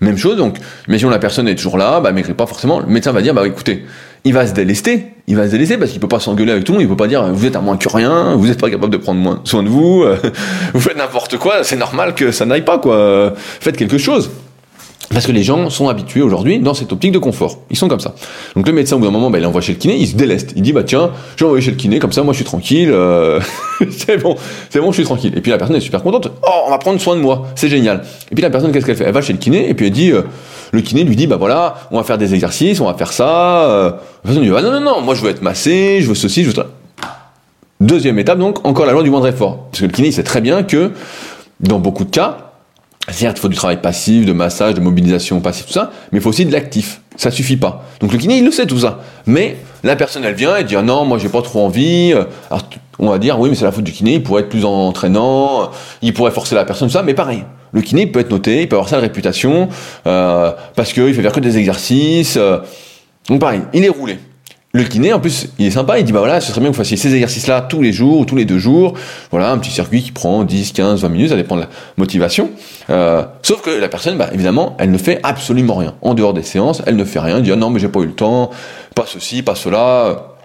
Même chose, donc, imaginons la personne est toujours là, bah, maigrit pas forcément, le médecin va dire, bah, écoutez, il va se délester, il va se délester parce qu'il peut pas s'engueuler avec tout le monde, il peut pas dire, vous êtes à moins que rien, vous êtes pas capable de prendre moins soin de vous, vous faites n'importe quoi, c'est normal que ça n'aille pas, quoi. Faites quelque chose. Parce que les gens sont habitués aujourd'hui dans cette optique de confort. Ils sont comme ça. Donc le médecin, au bout d'un moment, bah, il envoie chez le kiné, il se déleste. Il dit, bah tiens, je vais envoyer chez le kiné, comme ça, moi je suis tranquille, euh, c'est bon, c'est bon, je suis tranquille. Et puis la personne est super contente. Oh, on va prendre soin de moi, c'est génial. Et puis la personne, qu'est-ce qu'elle fait? Elle va chez le kiné, et puis elle dit, euh, le kiné lui dit, bah voilà, on va faire des exercices, on va faire ça. Euh. La personne dit, bah non, non, non, moi je veux être massé, je veux ceci, je veux ça. Deuxième étape, donc, encore la loi du moindre effort. Parce que le kiné, il sait très bien que, dans beaucoup de cas, Certes, il faut du travail passif, de massage, de mobilisation passive, tout ça, mais il faut aussi de l'actif. Ça suffit pas. Donc le kiné, il le sait tout ça. Mais la personne, elle vient et dit ah non, moi j'ai pas trop envie. Alors on va dire oui, mais c'est la faute du kiné. Il pourrait être plus entraînant, il pourrait forcer la personne, tout ça. Mais pareil, le kiné peut être noté, il peut avoir sa réputation euh, parce qu'il fait faire que des exercices. Euh. donc pareil, il est roulé. Le kiné, en plus, il est sympa, il dit, bah voilà, ce serait bien que vous fassiez ces exercices-là tous les jours ou tous les deux jours. Voilà, un petit circuit qui prend 10, 15, 20 minutes, ça dépend de la motivation. Euh, sauf que la personne, bah, évidemment, elle ne fait absolument rien. En dehors des séances, elle ne fait rien, elle dit, ah non, mais j'ai pas eu le temps, pas ceci, pas cela.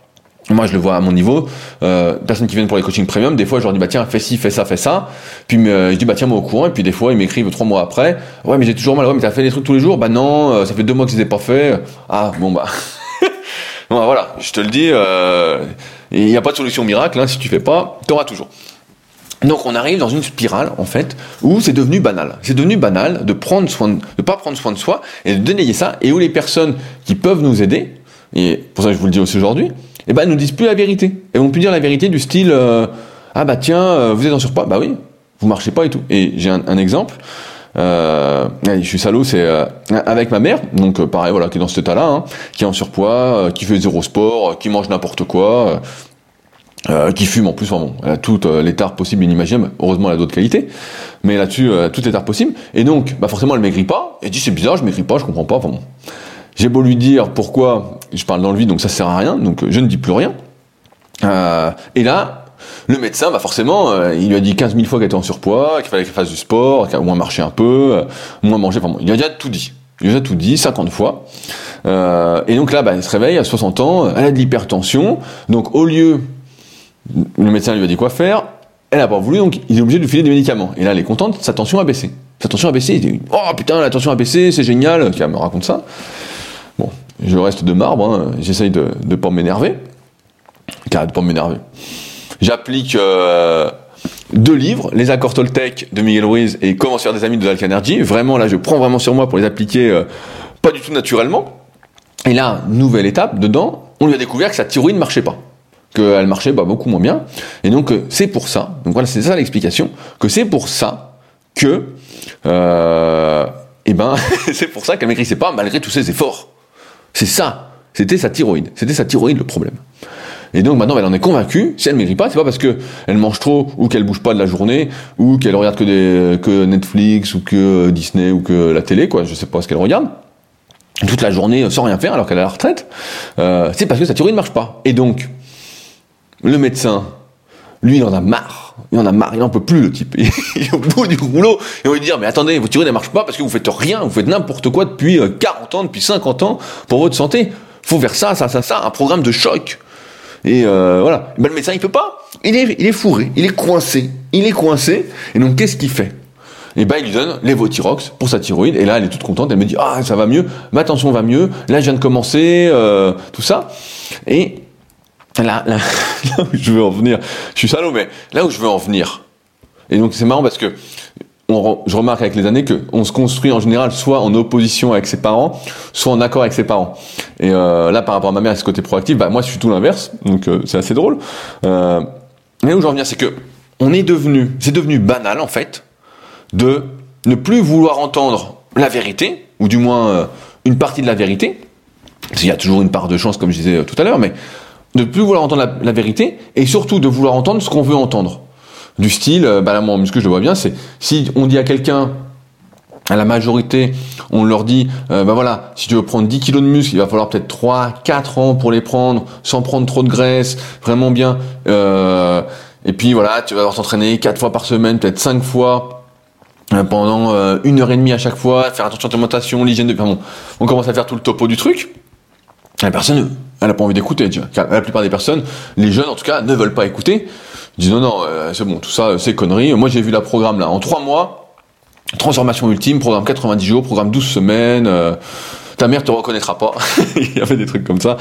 Moi, je le vois à mon niveau. Euh, personnes qui viennent pour les coachings premium, des fois, je leur dis, bah tiens, fais ci, fais ça, fais ça. Puis euh, je dis, bah tiens, moi au courant. Et puis des fois, ils m'écrivent trois mois après, ouais, mais j'ai toujours mal. Ouais, mais t'as fait des trucs tous les jours? Bah non, euh, ça fait deux mois que je les ai pas fait. Ah, bon, bah. Bon, voilà, je te le dis, euh, il n'y a pas de solution miracle, hein, si tu fais pas, tu auras toujours. Donc on arrive dans une spirale en fait où c'est devenu banal. C'est devenu banal de prendre soin de, pas prendre soin de soi et de dénayer ça et où les personnes qui peuvent nous aider et pour ça je vous le dis aussi aujourd'hui, eh ben nous disent plus la vérité. Elles vont plus dire la vérité du style euh, ah bah tiens euh, vous êtes en surpoids bah oui vous marchez pas et tout. Et j'ai un exemple euh, je suis salaud, c'est euh, avec ma mère, donc euh, pareil, voilà, qui est dans cet état-là, hein, qui est en surpoids, qui fait zéro sport, qui mange n'importe quoi. qui fume en plus, bon, elle a toutes les tares possibles et inimaginables. Heureusement, elle a d'autres qualités, mais là-dessus, toutes les tares possibles. Et donc, bah forcément, elle maigrit pas. Et dit c'est bizarre, je maigris pas, je comprends pas. Bon, j'ai beau lui dire pourquoi, je parle dans le vide, donc ça sert à rien. Donc je ne dis plus rien. Et là, le médecin, bah forcément, euh, il lui a dit 15 000 fois qu'elle était en surpoids, qu'il fallait qu'elle fasse du sport, qu'elle moins marcher un peu, euh, moins manger. Enfin il a déjà tout dit. Il a déjà tout dit, 50 fois. Euh, et donc là, bah, elle se réveille à 60 ans, elle a de l'hypertension. Donc au lieu le médecin lui a dit quoi faire. Elle n'a pas voulu, donc il est obligé de lui filer des médicaments. Et là, elle est contente, sa tension a baissé. Sa tension a baissé. Il dit Oh putain, la tension a baissé, c'est génial. Qui me raconte ça. Bon, je reste de marbre, hein. j'essaye de ne pas m'énerver. Car de pas m'énerver. J'applique euh, deux livres, Les accords Toltec de Miguel Ruiz et Comment faire des amis de Dal Vraiment, là, je prends vraiment sur moi pour les appliquer euh, pas du tout naturellement. Et là, nouvelle étape, dedans, on lui a découvert que sa thyroïde ne marchait pas qu'elle marchait beaucoup moins bien. Et donc euh, c'est pour ça, donc voilà, c'est ça l'explication, que c'est pour ça que, euh, eh ben, c'est pour ça qu'elle maigrissait pas malgré tous ses efforts. C'est ça, c'était sa thyroïde, c'était sa thyroïde le problème. Et donc maintenant, elle en est convaincue. Si elle maigrit pas, c'est pas parce que elle mange trop ou qu'elle bouge pas de la journée ou qu'elle regarde que des que Netflix ou que Disney ou que la télé, quoi. Je sais pas ce qu'elle regarde toute la journée sans rien faire alors qu'elle est à la retraite. Euh, c'est parce que sa thyroïde ne marche pas. Et donc, le médecin, lui, il en a marre. Il en a marre, il n'en peut plus, le type. Il est au bout du rouleau. Et on lui dit, mais attendez, votre thyroïde ne marche pas parce que vous faites rien, vous faites n'importe quoi depuis 40 euh, ans, depuis 50 ans pour votre santé. Faut faire ça, ça, ça, ça, un programme de choc. Et euh, voilà. Ben, le médecin, il peut pas. Il est, il est fourré, il est coincé. Il est coincé. Et donc, qu'est-ce qu'il fait? Et ben il lui donne Levothyrox pour sa thyroïde et là elle est toute contente elle me dit ah ça va mieux ma tension va mieux là je viens de commencer euh, tout ça et là, là, là, où je veux en venir, je suis salaud, mais là où je veux en venir. Et donc c'est marrant parce que on, je remarque avec les années qu'on se construit en général soit en opposition avec ses parents, soit en accord avec ses parents. Et euh, là, par rapport à ma mère et ce côté proactif, bah, moi je suis tout l'inverse, donc euh, c'est assez drôle. Euh, mais où j'en viens, c'est que on est devenu, c'est devenu banal en fait, de ne plus vouloir entendre la vérité, ou du moins une partie de la vérité. Il y a toujours une part de chance, comme je disais tout à l'heure, mais de ne plus vouloir entendre la, vérité et surtout de vouloir entendre ce qu'on veut entendre. Du style, euh, bah là, moi, ce que je le vois bien, c'est si on dit à quelqu'un, à la majorité, on leur dit, euh, bah voilà, si tu veux prendre 10 kilos de muscle, il va falloir peut-être 3, 4 ans pour les prendre, sans prendre trop de graisse, vraiment bien. Euh, et puis voilà, tu vas t'entraîner 4 fois par semaine, peut-être 5 fois, euh, pendant une heure et demie à chaque fois, faire attention à l'alimentation, l'hygiène de... Enfin bon, on commence à faire tout le topo du truc. La personne, elle n'a pas envie d'écouter. La plupart des personnes, les jeunes en tout cas, ne veulent pas écouter. Disent non, non, euh, c'est bon, tout ça, c'est conneries. Moi, j'ai vu la programme là, en trois mois, transformation ultime, programme 90 jours, programme 12 semaines. Euh, ta mère te reconnaîtra pas. il y avait des trucs comme ça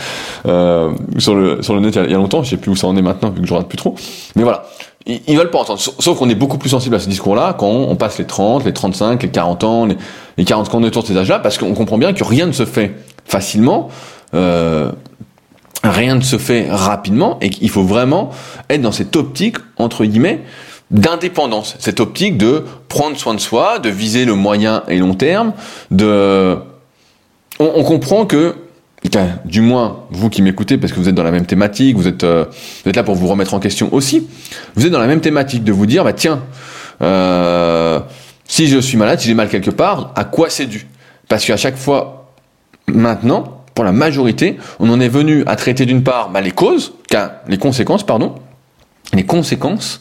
euh, sur le sur le net il y, a, longtemps. Je sais plus où ça en est maintenant vu que je regarde plus trop. Mais voilà, ils, ils veulent pas entendre. Sauf qu'on est beaucoup plus sensible à ce discours-là quand on passe les 30, les 35, les 40 ans, les, les 40 ans autour de ces âges-là, parce qu'on comprend bien que rien ne se fait facilement euh, rien ne se fait rapidement et qu'il faut vraiment être dans cette optique, entre guillemets, d'indépendance, cette optique de prendre soin de soi, de viser le moyen et long terme, de... On, comprend que, du moins vous qui m'écoutez, parce que vous êtes dans la même thématique, vous êtes, euh, vous êtes là pour vous remettre en question aussi, vous êtes dans la même thématique de vous dire, bah tiens, euh, si je suis malade, si j'ai mal quelque part, à quoi c'est dû? Parce qu'à chaque fois, maintenant, pour la majorité, on en est venu à traiter d'une part bah, les causes, les conséquences, pardon, les conséquences,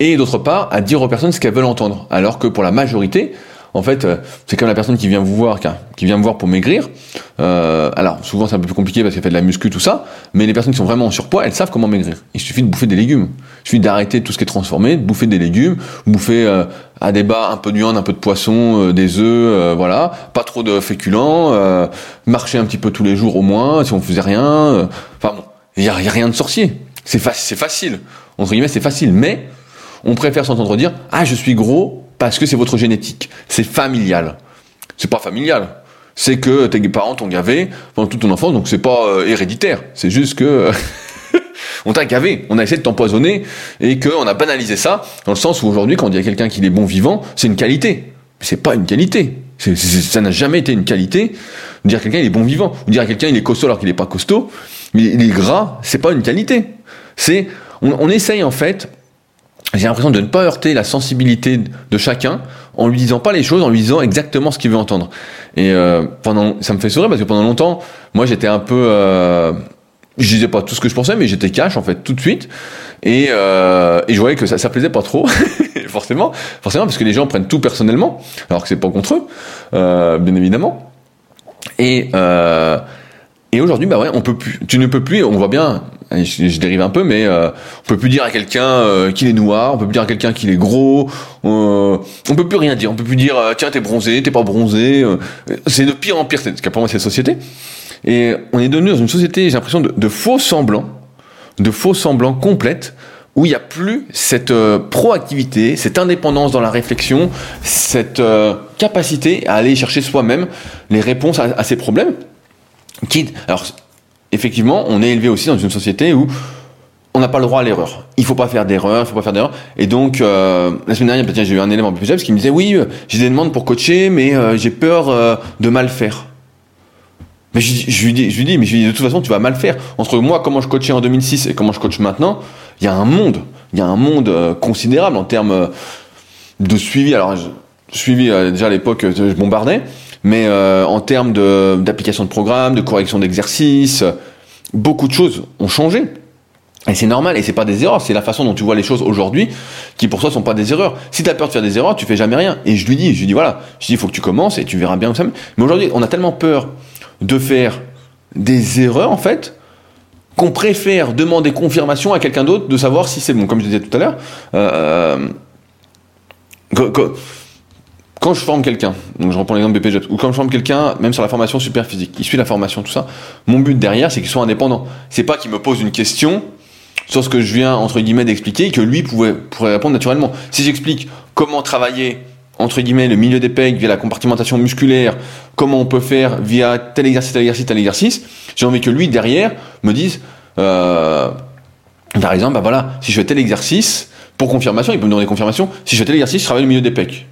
et d'autre part à dire aux personnes ce qu'elles veulent entendre. Alors que pour la majorité, en fait, euh, c'est comme la personne qui vient vous voir, qui vient me voir pour maigrir. Euh, alors, souvent, c'est un peu plus compliqué parce qu'elle fait de la muscu, tout ça. Mais les personnes qui sont vraiment en surpoids, elles savent comment maigrir. Il suffit de bouffer des légumes. Il suffit d'arrêter tout ce qui est transformé, de bouffer des légumes, bouffer euh, à des bas un peu de viande, un peu de poisson, des œufs, voilà. Pas trop de féculents. marcher un petit peu tous les jours au moins, si on faisait rien. Enfin bon, il n'y a, rien de sorcier. C'est facile. Entre guillemets, c'est facile. Mais on préfère s'entendre dire, ah, je suis gros parce que c'est votre génétique. C'est familial. C'est pas familial. C'est que tes parents t'ont gavé pendant toute ton enfance, donc c'est pas euh, héréditaire. C'est juste que on t'a gavé, on a essayé de t'empoisonner et qu'on a banalisé ça dans le sens où aujourd'hui, quand on dit à quelqu'un qu'il est bon vivant, c'est une qualité. C'est pas une qualité. ça n'a jamais été une qualité de dire à quelqu'un il est bon vivant ou dire à quelqu'un il est costaud alors qu'il n'est pas costaud. Mais il est gras, c'est pas une qualité. C'est on, essaye en fait, j'ai l'impression de ne pas heurter la sensibilité de chacun en lui disant pas les choses, en lui disant exactement ce qu'il veut entendre. Et euh, pendant, ça me fait sourire parce que pendant longtemps, moi j'étais un peu, euh, je disais pas tout ce que je pensais, mais j'étais cash en fait tout de suite. Et, euh, et je voyais que ça, ça plaisait pas trop, forcément, forcément parce que les gens prennent tout personnellement, alors que c'est pas contre eux, euh, bien évidemment. Et et aujourd'hui, bah ouais, on peut plus. Tu ne peux plus. On voit bien. Je, dérive un peu, mais euh, on peut plus dire à quelqu'un euh, qu'il est noir. On peut plus dire à quelqu'un qu'il est gros. Euh, on peut plus rien dire. On peut plus dire euh, tiens t'es bronzé, t'es pas bronzé. Euh, c'est de pire en pire. C'est pour moi cette société. Et on est devenu dans une société, j'ai l'impression de, de, faux semblants, de faux semblants complètes, où il n'y a plus cette proactivité, cette indépendance dans la réflexion, cette capacité à aller chercher soi-même les réponses à, à ces problèmes alors, effectivement, on est élevé aussi dans une société où on n'a pas le droit à l'erreur. Il faut pas faire d'erreur, il faut pas faire d'erreur. Et donc, euh, la semaine dernière, j'ai eu un élément plus qui me disait, oui, euh, j'ai des demandes pour coacher, mais euh, j'ai peur de mal faire. Mais je, lui dis, je lui dis, mais je lui dis, de toute façon, tu vas mal faire. Entre moi, comment je coachais en 2006 et comment je coach maintenant, il y a un monde. Il y a un monde considérable en termes de suivi. Alors, suivi, déjà à l'époque, je bombardais. Mais en termes d'application de, programme, de correction d'exercices, beaucoup de choses ont changé. Et c'est normal, et c'est pas des erreurs, c'est la façon dont tu vois les choses aujourd'hui qui pour toi sont pas des erreurs. Si tu as peur de faire des erreurs, tu fais jamais rien. Et je lui dis, je lui dis voilà, je dis il faut que tu commences et tu verras bien où ça. Mais aujourd'hui, on a tellement peur de faire des erreurs en fait qu'on préfère demander confirmation à quelqu'un d'autre de savoir si c'est bon. Comme je disais tout à l'heure, euh, euh quand je forme quelqu'un, donc je reprends l'exemple BPJ, ou quand je forme quelqu'un, même sur la formation super physique, il suit la formation, tout ça, mon but derrière, c'est qu'il soit indépendant. C'est pas qu'il me pose une question sur ce que je viens, entre guillemets, d'expliquer et que lui pouvait, pourrait répondre naturellement. Si j'explique comment travailler, entre guillemets, le milieu des pecs via la compartimentation musculaire, comment on peut faire via tel exercice, tel exercice, tel exercice, j'ai envie que lui, derrière, me dise, euh, par exemple, bah voilà, si je fais tel exercice, pour confirmation, il peut me donner confirmation, si je fais tel exercice, je travaille le milieu des pecs.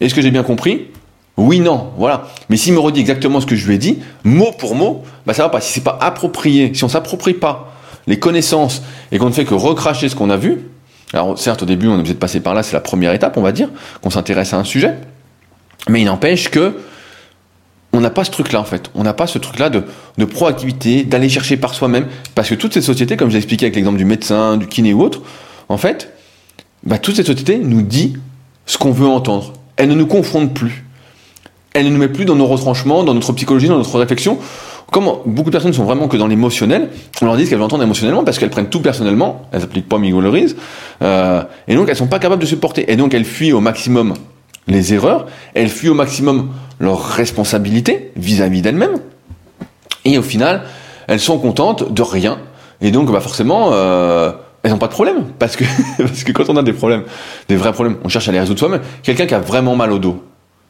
Est-ce que j'ai bien compris? Oui, non, voilà. Mais s'il me redit exactement ce que je lui ai dit, mot pour mot, bah ça va pas. Si c'est pas approprié, si on s'approprie pas les connaissances et qu'on ne fait que recracher ce qu'on a vu, alors certes au début on est obligé de passer par là, c'est la première étape, on va dire, qu'on s'intéresse à un sujet, mais il n'empêche que on n'a pas ce truc-là en fait. On n'a pas ce truc-là de, de, proactivité, d'aller chercher par soi-même. Parce que toutes ces sociétés, comme j'ai expliqué avec l'exemple du médecin, du kiné ou autre, en fait, bah, toutes ces sociétés nous disent ce qu'on veut entendre elle ne nous confronte plus. Elle ne nous met plus dans nos retranchements, dans notre psychologie, dans notre réflexion. Comme beaucoup de personnes sont vraiment que dans l'émotionnel, on leur dit qu'elles veulent entendre émotionnellement parce qu'elles prennent tout personnellement, elles n'appliquent pas Miguel euh, et donc elles sont pas capables de supporter. Et donc elles fuient au maximum les erreurs, elles fuient au maximum leur responsabilité vis-à-vis d'elles-mêmes, et au final, elles sont contentes de rien. Et donc, bah forcément, euh, elles n'ont pas de problème. Parce que, parce que quand on a des problèmes, des vrais problèmes, on cherche à les résoudre soi-même. Quelqu'un qui a vraiment mal au dos.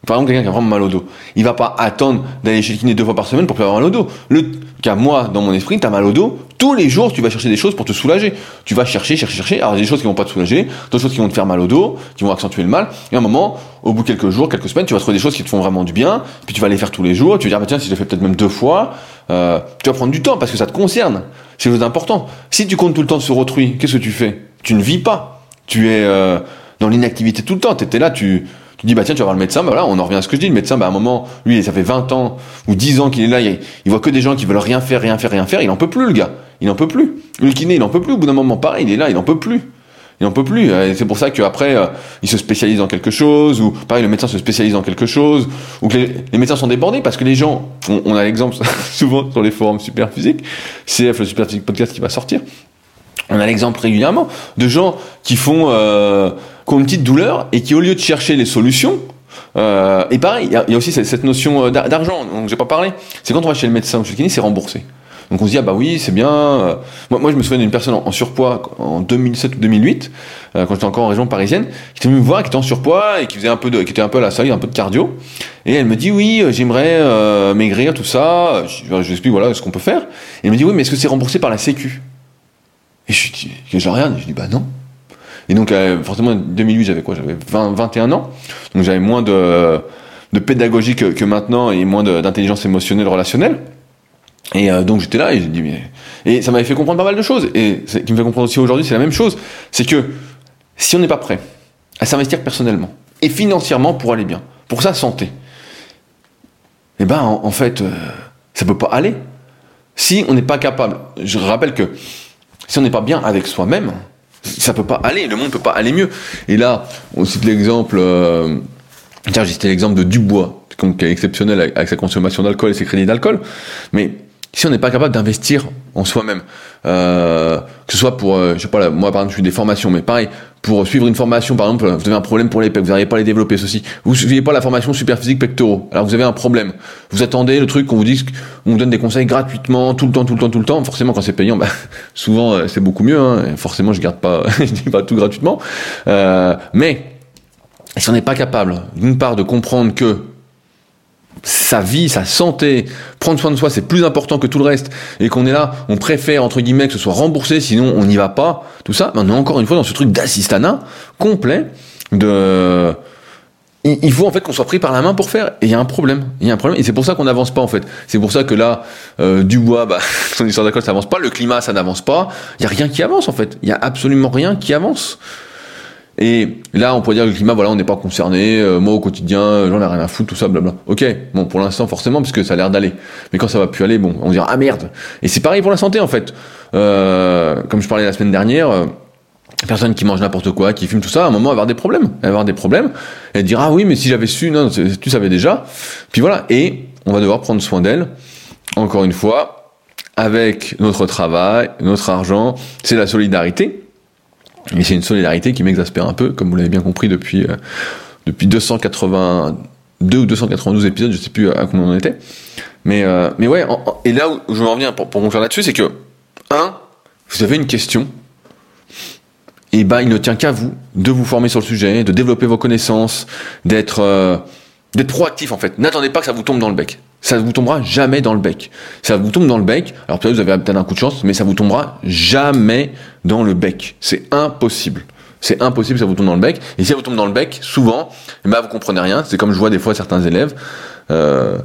Par exemple, quelqu'un qui a vraiment mal au dos. Il va pas attendre d'aller chez le kiné deux fois par semaine pour plus avoir mal au dos. Le cas, moi, dans mon esprit, t'as mal au dos. Tous les jours, tu vas chercher des choses pour te soulager. Tu vas chercher, chercher, chercher. Alors, il y a des choses qui vont pas te soulager, d'autres choses qui vont te faire mal au dos, qui vont accentuer le mal. Et à un moment, au bout de quelques jours, quelques semaines, tu vas trouver des choses qui te font vraiment du bien. Puis tu vas les faire tous les jours. Tu vas dire, bah, tiens, si je l'ai fait peut-être même deux fois, euh, tu vas prendre du temps parce que ça te concerne. C'est chose d'important. Si tu comptes tout le temps sur autrui, qu'est-ce que tu fais? Tu ne vis pas. Tu es, euh, dans l'inactivité tout le temps. Tu étais là, tu, tu dis, bah tiens, tu vas voir le médecin, bah voilà, on en revient à ce que je dis. Le médecin, bah à un moment, lui, ça fait 20 ans ou 10 ans qu'il est là, il, voit que des gens qui veulent rien faire, rien faire, rien faire, il en peut plus, le gars. Il en peut plus. Le kiné, il en peut plus. Au bout d'un moment, pareil, il est là, il en peut plus. Il en peut plus. C'est pour ça qu'après, euh, il se spécialise dans quelque chose, ou pareil, le médecin se spécialise dans quelque chose, ou que les, médecins sont débordés parce que les gens, on, a l'exemple souvent sur les forums super physiques, CF, le super physique podcast qui va sortir. On a l'exemple régulièrement de gens qui font, euh, qui ont une petite douleur et qui, au lieu de chercher les solutions, euh, et pareil, il y, a aussi cette notion euh, d'argent, donc j'ai pas parlé. C'est quand on va chez le médecin ou chez le kiné, c'est remboursé. Donc on se dit ah bah oui c'est bien. Euh. Moi, moi je me souviens d'une personne en, surpoids en 2007 ou 2008 quand j'étais encore en région parisienne qui était venue me voir qui était en surpoids et qui faisait un peu de qui était un peu à la un peu de cardio et elle me dit oui j'aimerais maigrir tout ça. Je, lui explique voilà ce qu'on peut faire. Et elle me dit oui mais est-ce que c'est remboursé par la Sécu? Et je dis je regarde et je dis bah non. Et donc, euh, forcément, 2008, j'avais quoi? J'avais 21 ans. Donc, j'avais moins de, de pédagogie que, maintenant et moins d'intelligence émotionnelle relationnelle. Et euh, donc j'étais là et j'ai dit mais et ça m'avait fait comprendre pas mal de choses et ce qui me fait comprendre aussi aujourd'hui c'est la même chose, c'est que si on n'est pas prêt à s'investir personnellement et financièrement pour aller bien, pour sa santé, eh ben en, fait euh, ça peut pas aller. Si on n'est pas capable, je rappelle que si on n'est pas bien avec soi-même, ça peut pas aller, le monde peut pas aller mieux. Et là, on cite l'exemple, euh, tiens, j'ai cité l'exemple de Dubois, qui est exceptionnel avec sa consommation d'alcool et ses crédits d'alcool, mais si on n'est pas capable d'investir en soi-même, euh, que ce soit pour, euh, je sais pas, moi par exemple je suis des formations, mais pareil, pour suivre une formation, par exemple, vous avez un problème pour les pecs, vous n'arrivez pas à les développer, ceci, vous ne suivez pas la formation super physique pectoraux, alors vous avez un problème, vous attendez le truc qu'on vous dise, on vous donne des conseils gratuitement, tout le temps, tout le temps, tout le temps, forcément quand c'est payant, bah, souvent euh, c'est beaucoup mieux, hein, forcément je garde pas, je dis pas tout gratuitement, euh, mais si on n'est pas capable, d'une part, de comprendre que sa vie, sa santé, prendre soin de soi, c'est plus important que tout le reste, et qu'on est là, on préfère, entre guillemets, que ce soit remboursé, sinon on n'y va pas, tout ça, on est encore une fois dans ce truc d'assistanat complet, de... Il faut en fait qu'on soit pris par la main pour faire, et il y a un problème, il y a un problème, et c'est pour ça qu'on n'avance pas en fait. C'est pour ça que là, euh, Dubois, bah, son histoire d'école, ça n'avance pas, le climat, ça n'avance pas, il y a rien qui avance en fait, il y a absolument rien qui avance. Et là, on pourrait dire que le climat, voilà, on n'est pas concerné. Euh, moi, au quotidien, j'en ai rien à foutre, tout ça, blabla. Ok, bon, pour l'instant, forcément, parce que ça a l'air d'aller. Mais quand ça va plus aller, bon, on dira ah merde. Et c'est pareil pour la santé, en fait. Euh, comme je parlais la semaine dernière. Euh, personne qui mange n'importe quoi, qui fume tout ça, à un moment, va avoir des problèmes. Elle va avoir des problèmes. Elle dira, ah oui, mais si j'avais su, non, tu savais déjà. Puis voilà. Et on va devoir prendre soin d'elle. Encore une fois, avec notre travail, notre argent, c'est la solidarité. Mais c'est une solidarité qui m'exaspère un peu, comme vous l'avez bien compris depuis, euh, depuis 282 ou 292 épisodes, je sais plus à combien on était. Mais, euh, mais ouais, et là où je veux en venir pour, pour conclure là-dessus, c'est que, un, vous avez une question, et ben il ne tient qu'à vous de vous former sur le sujet, de développer vos connaissances, d'être euh, d'être proactif en fait. N'attendez pas que ça vous tombe dans le bec ça vous tombera jamais dans le bec. Ça vous tombe dans le bec, alors peut-être vous avez peut-être un coup de chance, mais ça vous tombera jamais dans le bec. C'est impossible. C'est impossible ça vous tombe dans le bec. Et si ça vous tombe dans le bec, souvent, eh ben, vous comprenez rien. C'est comme je vois des fois certains élèves, euh,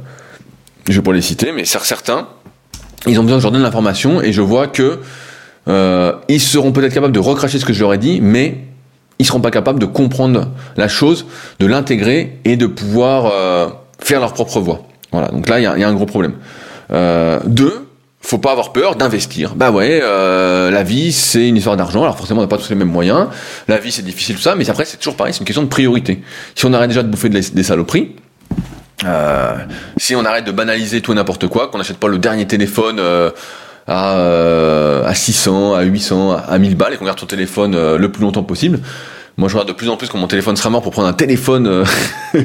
je vais pas les citer, mais certains, ils ont besoin que je leur donne l'information et je vois que euh, ils seront peut-être capables de recracher ce que je leur ai dit, mais ils seront pas capables de comprendre la chose, de l'intégrer et de pouvoir euh, faire leur propre voix. Voilà, donc là, il y, a, un gros problème. Euh, deux, faut pas avoir peur d'investir. Bah ouais, euh, la vie c'est une histoire d'argent. Alors forcément on n'a pas tous les mêmes moyens. La vie c'est difficile tout ça, mais après c'est toujours pareil, c'est une question de priorité. Si on arrête déjà de bouffer des saloperies, euh, si on arrête de banaliser tout et n'importe quoi, qu'on n'achète pas le dernier téléphone euh, à, euh, à 600, à 800, à 1000 balles et qu'on garde son téléphone le plus longtemps possible, moi, je regarde de plus en plus quand mon téléphone sera mort pour prendre un téléphone, euh,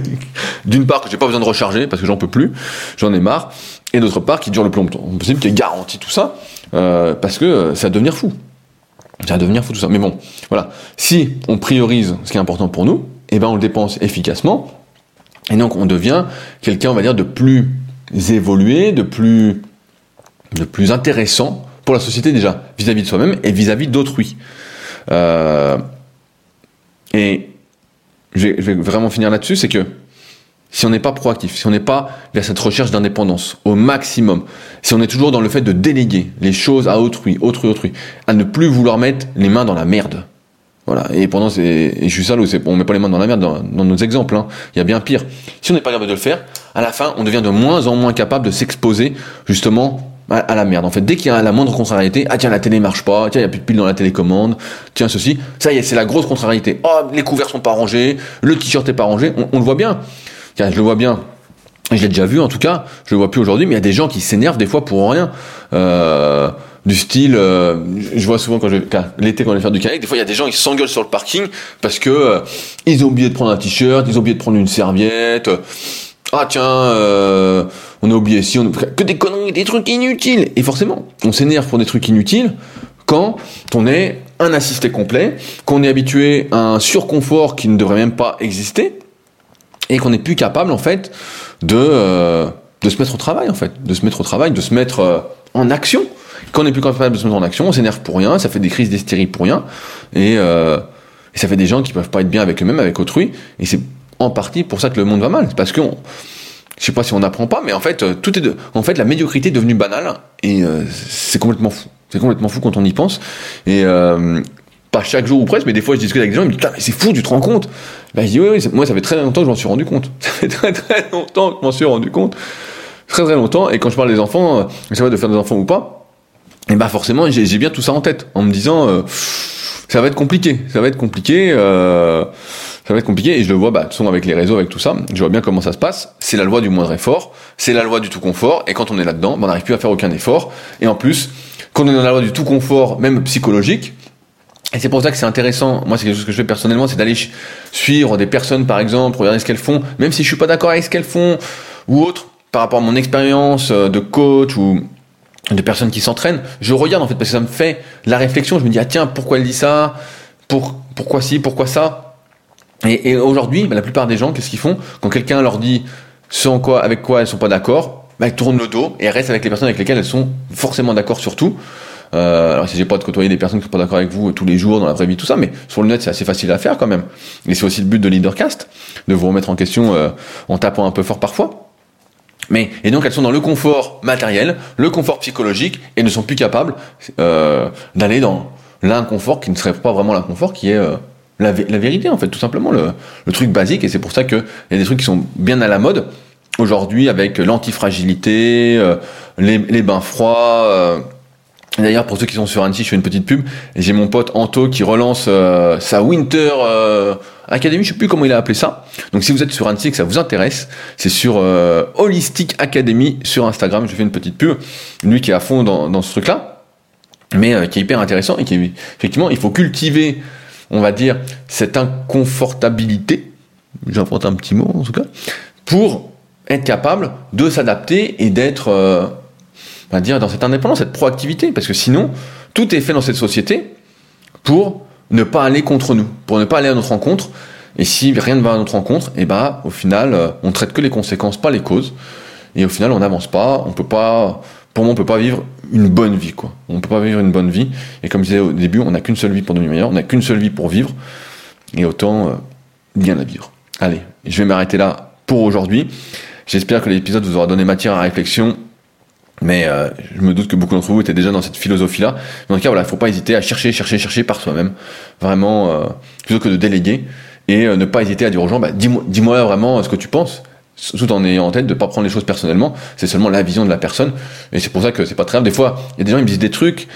d'une part, que j'ai pas besoin de recharger parce que j'en peux plus, j'en ai marre, et d'autre part, qui dure le plus longtemps possible, qui est garanti tout ça, euh, parce que euh, ça va devenir fou. Ça va devenir fou tout ça. Mais bon, voilà. Si on priorise ce qui est important pour nous, eh ben on le dépense efficacement, et donc on devient quelqu'un, on va dire, de plus évolué, de plus, de plus intéressant pour la société déjà, vis-à-vis de soi-même et vis-à-vis d'autrui. Euh, et je vais, vraiment finir là-dessus, c'est que si on n'est pas proactif, si on n'est pas vers cette recherche d'indépendance au maximum, si on est toujours dans le fait de déléguer les choses à autrui, autrui, autrui, à ne plus vouloir mettre les mains dans la merde. Voilà. Et pendant, et je suis sale on met pas les mains dans la merde dans, nos exemples. Hein. Il y a bien pire. Si on n'est pas capable de le faire, à la fin, on devient de moins en moins capable de s'exposer justement à la merde. En fait, dès qu'il y a la moindre contrariété, ah tiens, la télé marche pas, tiens, il y a plus de piles dans la télécommande, tiens, ceci, ça y est, c'est la grosse contrariété. Oh, les couverts sont pas rangés, le t-shirt est pas rangé, on, le voit bien. Tiens, je le vois bien. Je l'ai déjà vu en tout cas, je le vois plus aujourd'hui, mais il y a des gens qui s'énervent des fois pour rien. Euh, du style, euh, je vois souvent quand je l'été quand je faire du kayak, des fois il y a des gens qui s'engueulent sur le parking parce que euh, ils ont oublié de prendre un t-shirt, ils ont oublié de prendre une serviette. Ah tiens, euh, on a oublié si, on que des conneries, des trucs inutiles. Et forcément, on s'énerve pour des trucs inutiles quand on est un assisté complet, qu'on est habitué à un surconfort qui ne devrait même pas exister, et qu'on n'est plus capable en fait de euh, de se mettre au travail en fait, de se mettre au travail, de se mettre euh, en action. Quand on n'est plus capable de se mettre en action, on s'énerve pour rien, ça fait des crises d'hystérie pour rien, et, euh, et, ça fait des gens qui peuvent pas être bien avec eux-mêmes, avec autrui, et c'est en partie pour ça que le monde va mal, parce qu'on je sais pas si on n'apprend pas, mais en fait, euh, tout est de, en fait, la médiocrité est devenue banale et euh, c'est complètement fou. C'est complètement fou quand on y pense. Et euh, pas chaque jour ou presque, mais des fois je discute avec des gens, ils me disent mais c'est fou, tu te rends compte? Ben, Je dis oui, oui, moi ça fait très longtemps que je m'en suis rendu compte. Ça fait très très longtemps que je m'en suis rendu compte. Très très longtemps. Et quand je parle des enfants, je sais de faire des enfants ou pas, et bah forcément j'ai bien tout ça en tête, en me disant ça va être compliqué, ça va être compliqué. Ça va être compliqué et je le vois bah, de avec les réseaux, avec tout ça, je vois bien comment ça se passe. C'est la loi du moindre effort, c'est la loi du tout confort, et quand on est là-dedans, bah, on n'arrive plus à faire aucun effort. Et en plus, quand on est dans la loi du tout confort, même psychologique, et c'est pour ça que c'est intéressant, moi c'est quelque chose que je fais personnellement, c'est d'aller suivre des personnes par exemple, regarder ce qu'elles font, même si je suis pas d'accord avec ce qu'elles font, ou autre, par rapport à mon expérience euh, de coach ou de personnes qui s'entraînent, je regarde en fait parce que ça me fait la réflexion, je me dis ah tiens pourquoi elle dit ça, pour, pourquoi ci, pourquoi ça, et, aujourd'hui, bah, la plupart des gens, qu'est-ce qu'ils font Quand quelqu'un leur dit ce en quoi, avec quoi elles sont pas d'accord, bah, elles tournent le dos et elles restent avec les personnes avec lesquelles elles sont forcément d'accord sur tout. Euh, alors si j'ai pas de côtoyer des personnes qui sont pas d'accord avec vous tous les jours dans la vraie vie tout ça, mais sur le net c'est assez facile à faire quand même. Et c'est aussi le but de Leadercast, de vous remettre en question euh, en tapant un peu fort parfois. Mais et donc elles sont dans le confort matériel, le confort psychologique et ne sont plus capables euh, d'aller dans l'inconfort qui ne serait pas vraiment l'inconfort, qui est la, vérité, en fait, tout simplement, le, truc basique. Et c'est pour ça qu'il y a des trucs qui sont bien à la mode aujourd'hui avec l'antifragilité, euh, les, bains froids. Euh. D'ailleurs, pour ceux qui sont sur Annecy, je fais une petite pub. J'ai mon pote Anto qui relance euh, sa Winter Academy, je sais plus comment il a appelé ça. Donc si vous êtes sur Annecy et que ça vous intéresse, c'est sur Holistic Academy sur Instagram. Je fais une petite pub. Lui qui est à fond dans, dans ce truc-là, mais qui est hyper intéressant et qui effectivement, il faut cultiver on va dire, cette inconfortabilité, j'invente un petit mot en tout cas, pour être capable de s'adapter et d'être, euh, on va dire, dans cette indépendance, cette proactivité, parce que sinon, tout est fait dans cette société pour ne pas aller contre nous, pour ne pas aller à notre rencontre. Et si rien ne va à notre rencontre, et eh ben, au final, euh, on traite que les conséquences, pas les causes. Et au final, on n'avance pas, on peut pas, pour moi, on peut pas vivre une bonne vie, quoi. On peut pas vivre une bonne vie. Et comme je disais au début, on n'a qu'une seule vie pour devenir meilleur, on n'a qu'une seule vie pour vivre. Et autant euh, bien la vivre. Allez, je vais m'arrêter là pour aujourd'hui. J'espère que l'épisode vous aura donné matière à réflexion. Mais euh, je me doute que beaucoup d'entre vous étaient déjà dans cette philosophie-là. En tout cas, voilà, il faut pas hésiter à chercher, chercher, chercher par soi-même. Vraiment, euh, plutôt que de déléguer. Et ne pas hésiter à dire aux gens, bah, dis-moi dis vraiment ce que tu penses tout en ayant en tête de pas prendre les choses personnellement, c'est seulement la vision de la personne, et c'est pour ça que c'est pas très grave. Des fois, il y a des gens qui me disent des trucs,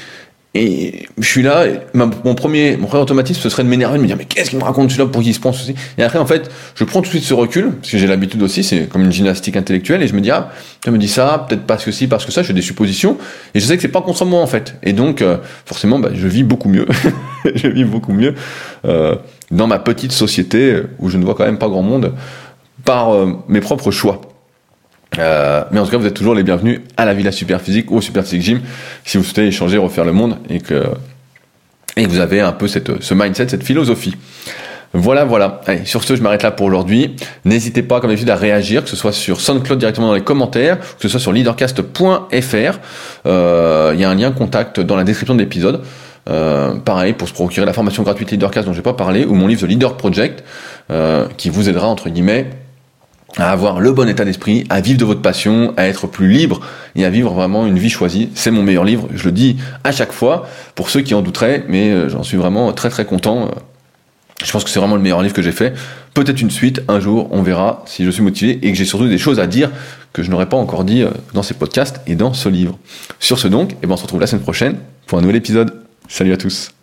et je suis là, mon premier, mon premier automatisme, ce serait de m'énerver, de me dire, mais qu'est-ce qu'il me raconte celui-là? Pour qu'il se pense aussi? Et après, en fait, je prends tout de suite ce recul, parce que j'ai l'habitude aussi, c'est comme une gymnastique intellectuelle, et je me dis, ah, tu me dis ça, peut-être parce que si, parce que ça, je fais des suppositions, et je sais que c'est pas contre moi, en fait. Et donc, euh, forcément, bah, je vis beaucoup mieux, je vis beaucoup mieux, euh, dans ma petite société, où je ne vois quand même pas grand monde, par euh, mes propres choix. Euh, mais en tout cas, vous êtes toujours les bienvenus à la Villa Superphysique ou au Superphysique Gym si vous souhaitez échanger, refaire le monde et que, et vous avez un peu cette, ce mindset, cette philosophie. Voilà, voilà. Allez, sur ce, je m'arrête là pour aujourd'hui. N'hésitez pas, comme d'habitude, à réagir, que ce soit sur SoundCloud directement dans les commentaires, que ce soit sur leadercast.fr. Euh, il y a un lien contact dans la description de l'épisode. Pareil, pour se procurer la formation gratuite Leadercast dont je n'ai pas parlé, ou mon livre The Leader Project, qui vous aidera, entre guillemets, à avoir le bon état d'esprit, à vivre de votre passion, à être plus libre et à vivre vraiment une vie choisie. C'est mon meilleur livre, je le dis à chaque fois, pour ceux qui en douteraient, mais euh, j'en suis vraiment très très content. Je pense que c'est vraiment le meilleur livre que j'ai fait. Peut-être une suite, un jour, on verra si je suis motivé et que j'ai surtout des choses à dire que je n'aurais pas encore dit euh, dans ces podcasts et dans ce livre. Sur ce donc, et eh ben on se retrouve la semaine prochaine pour un nouvel épisode. Salut à tous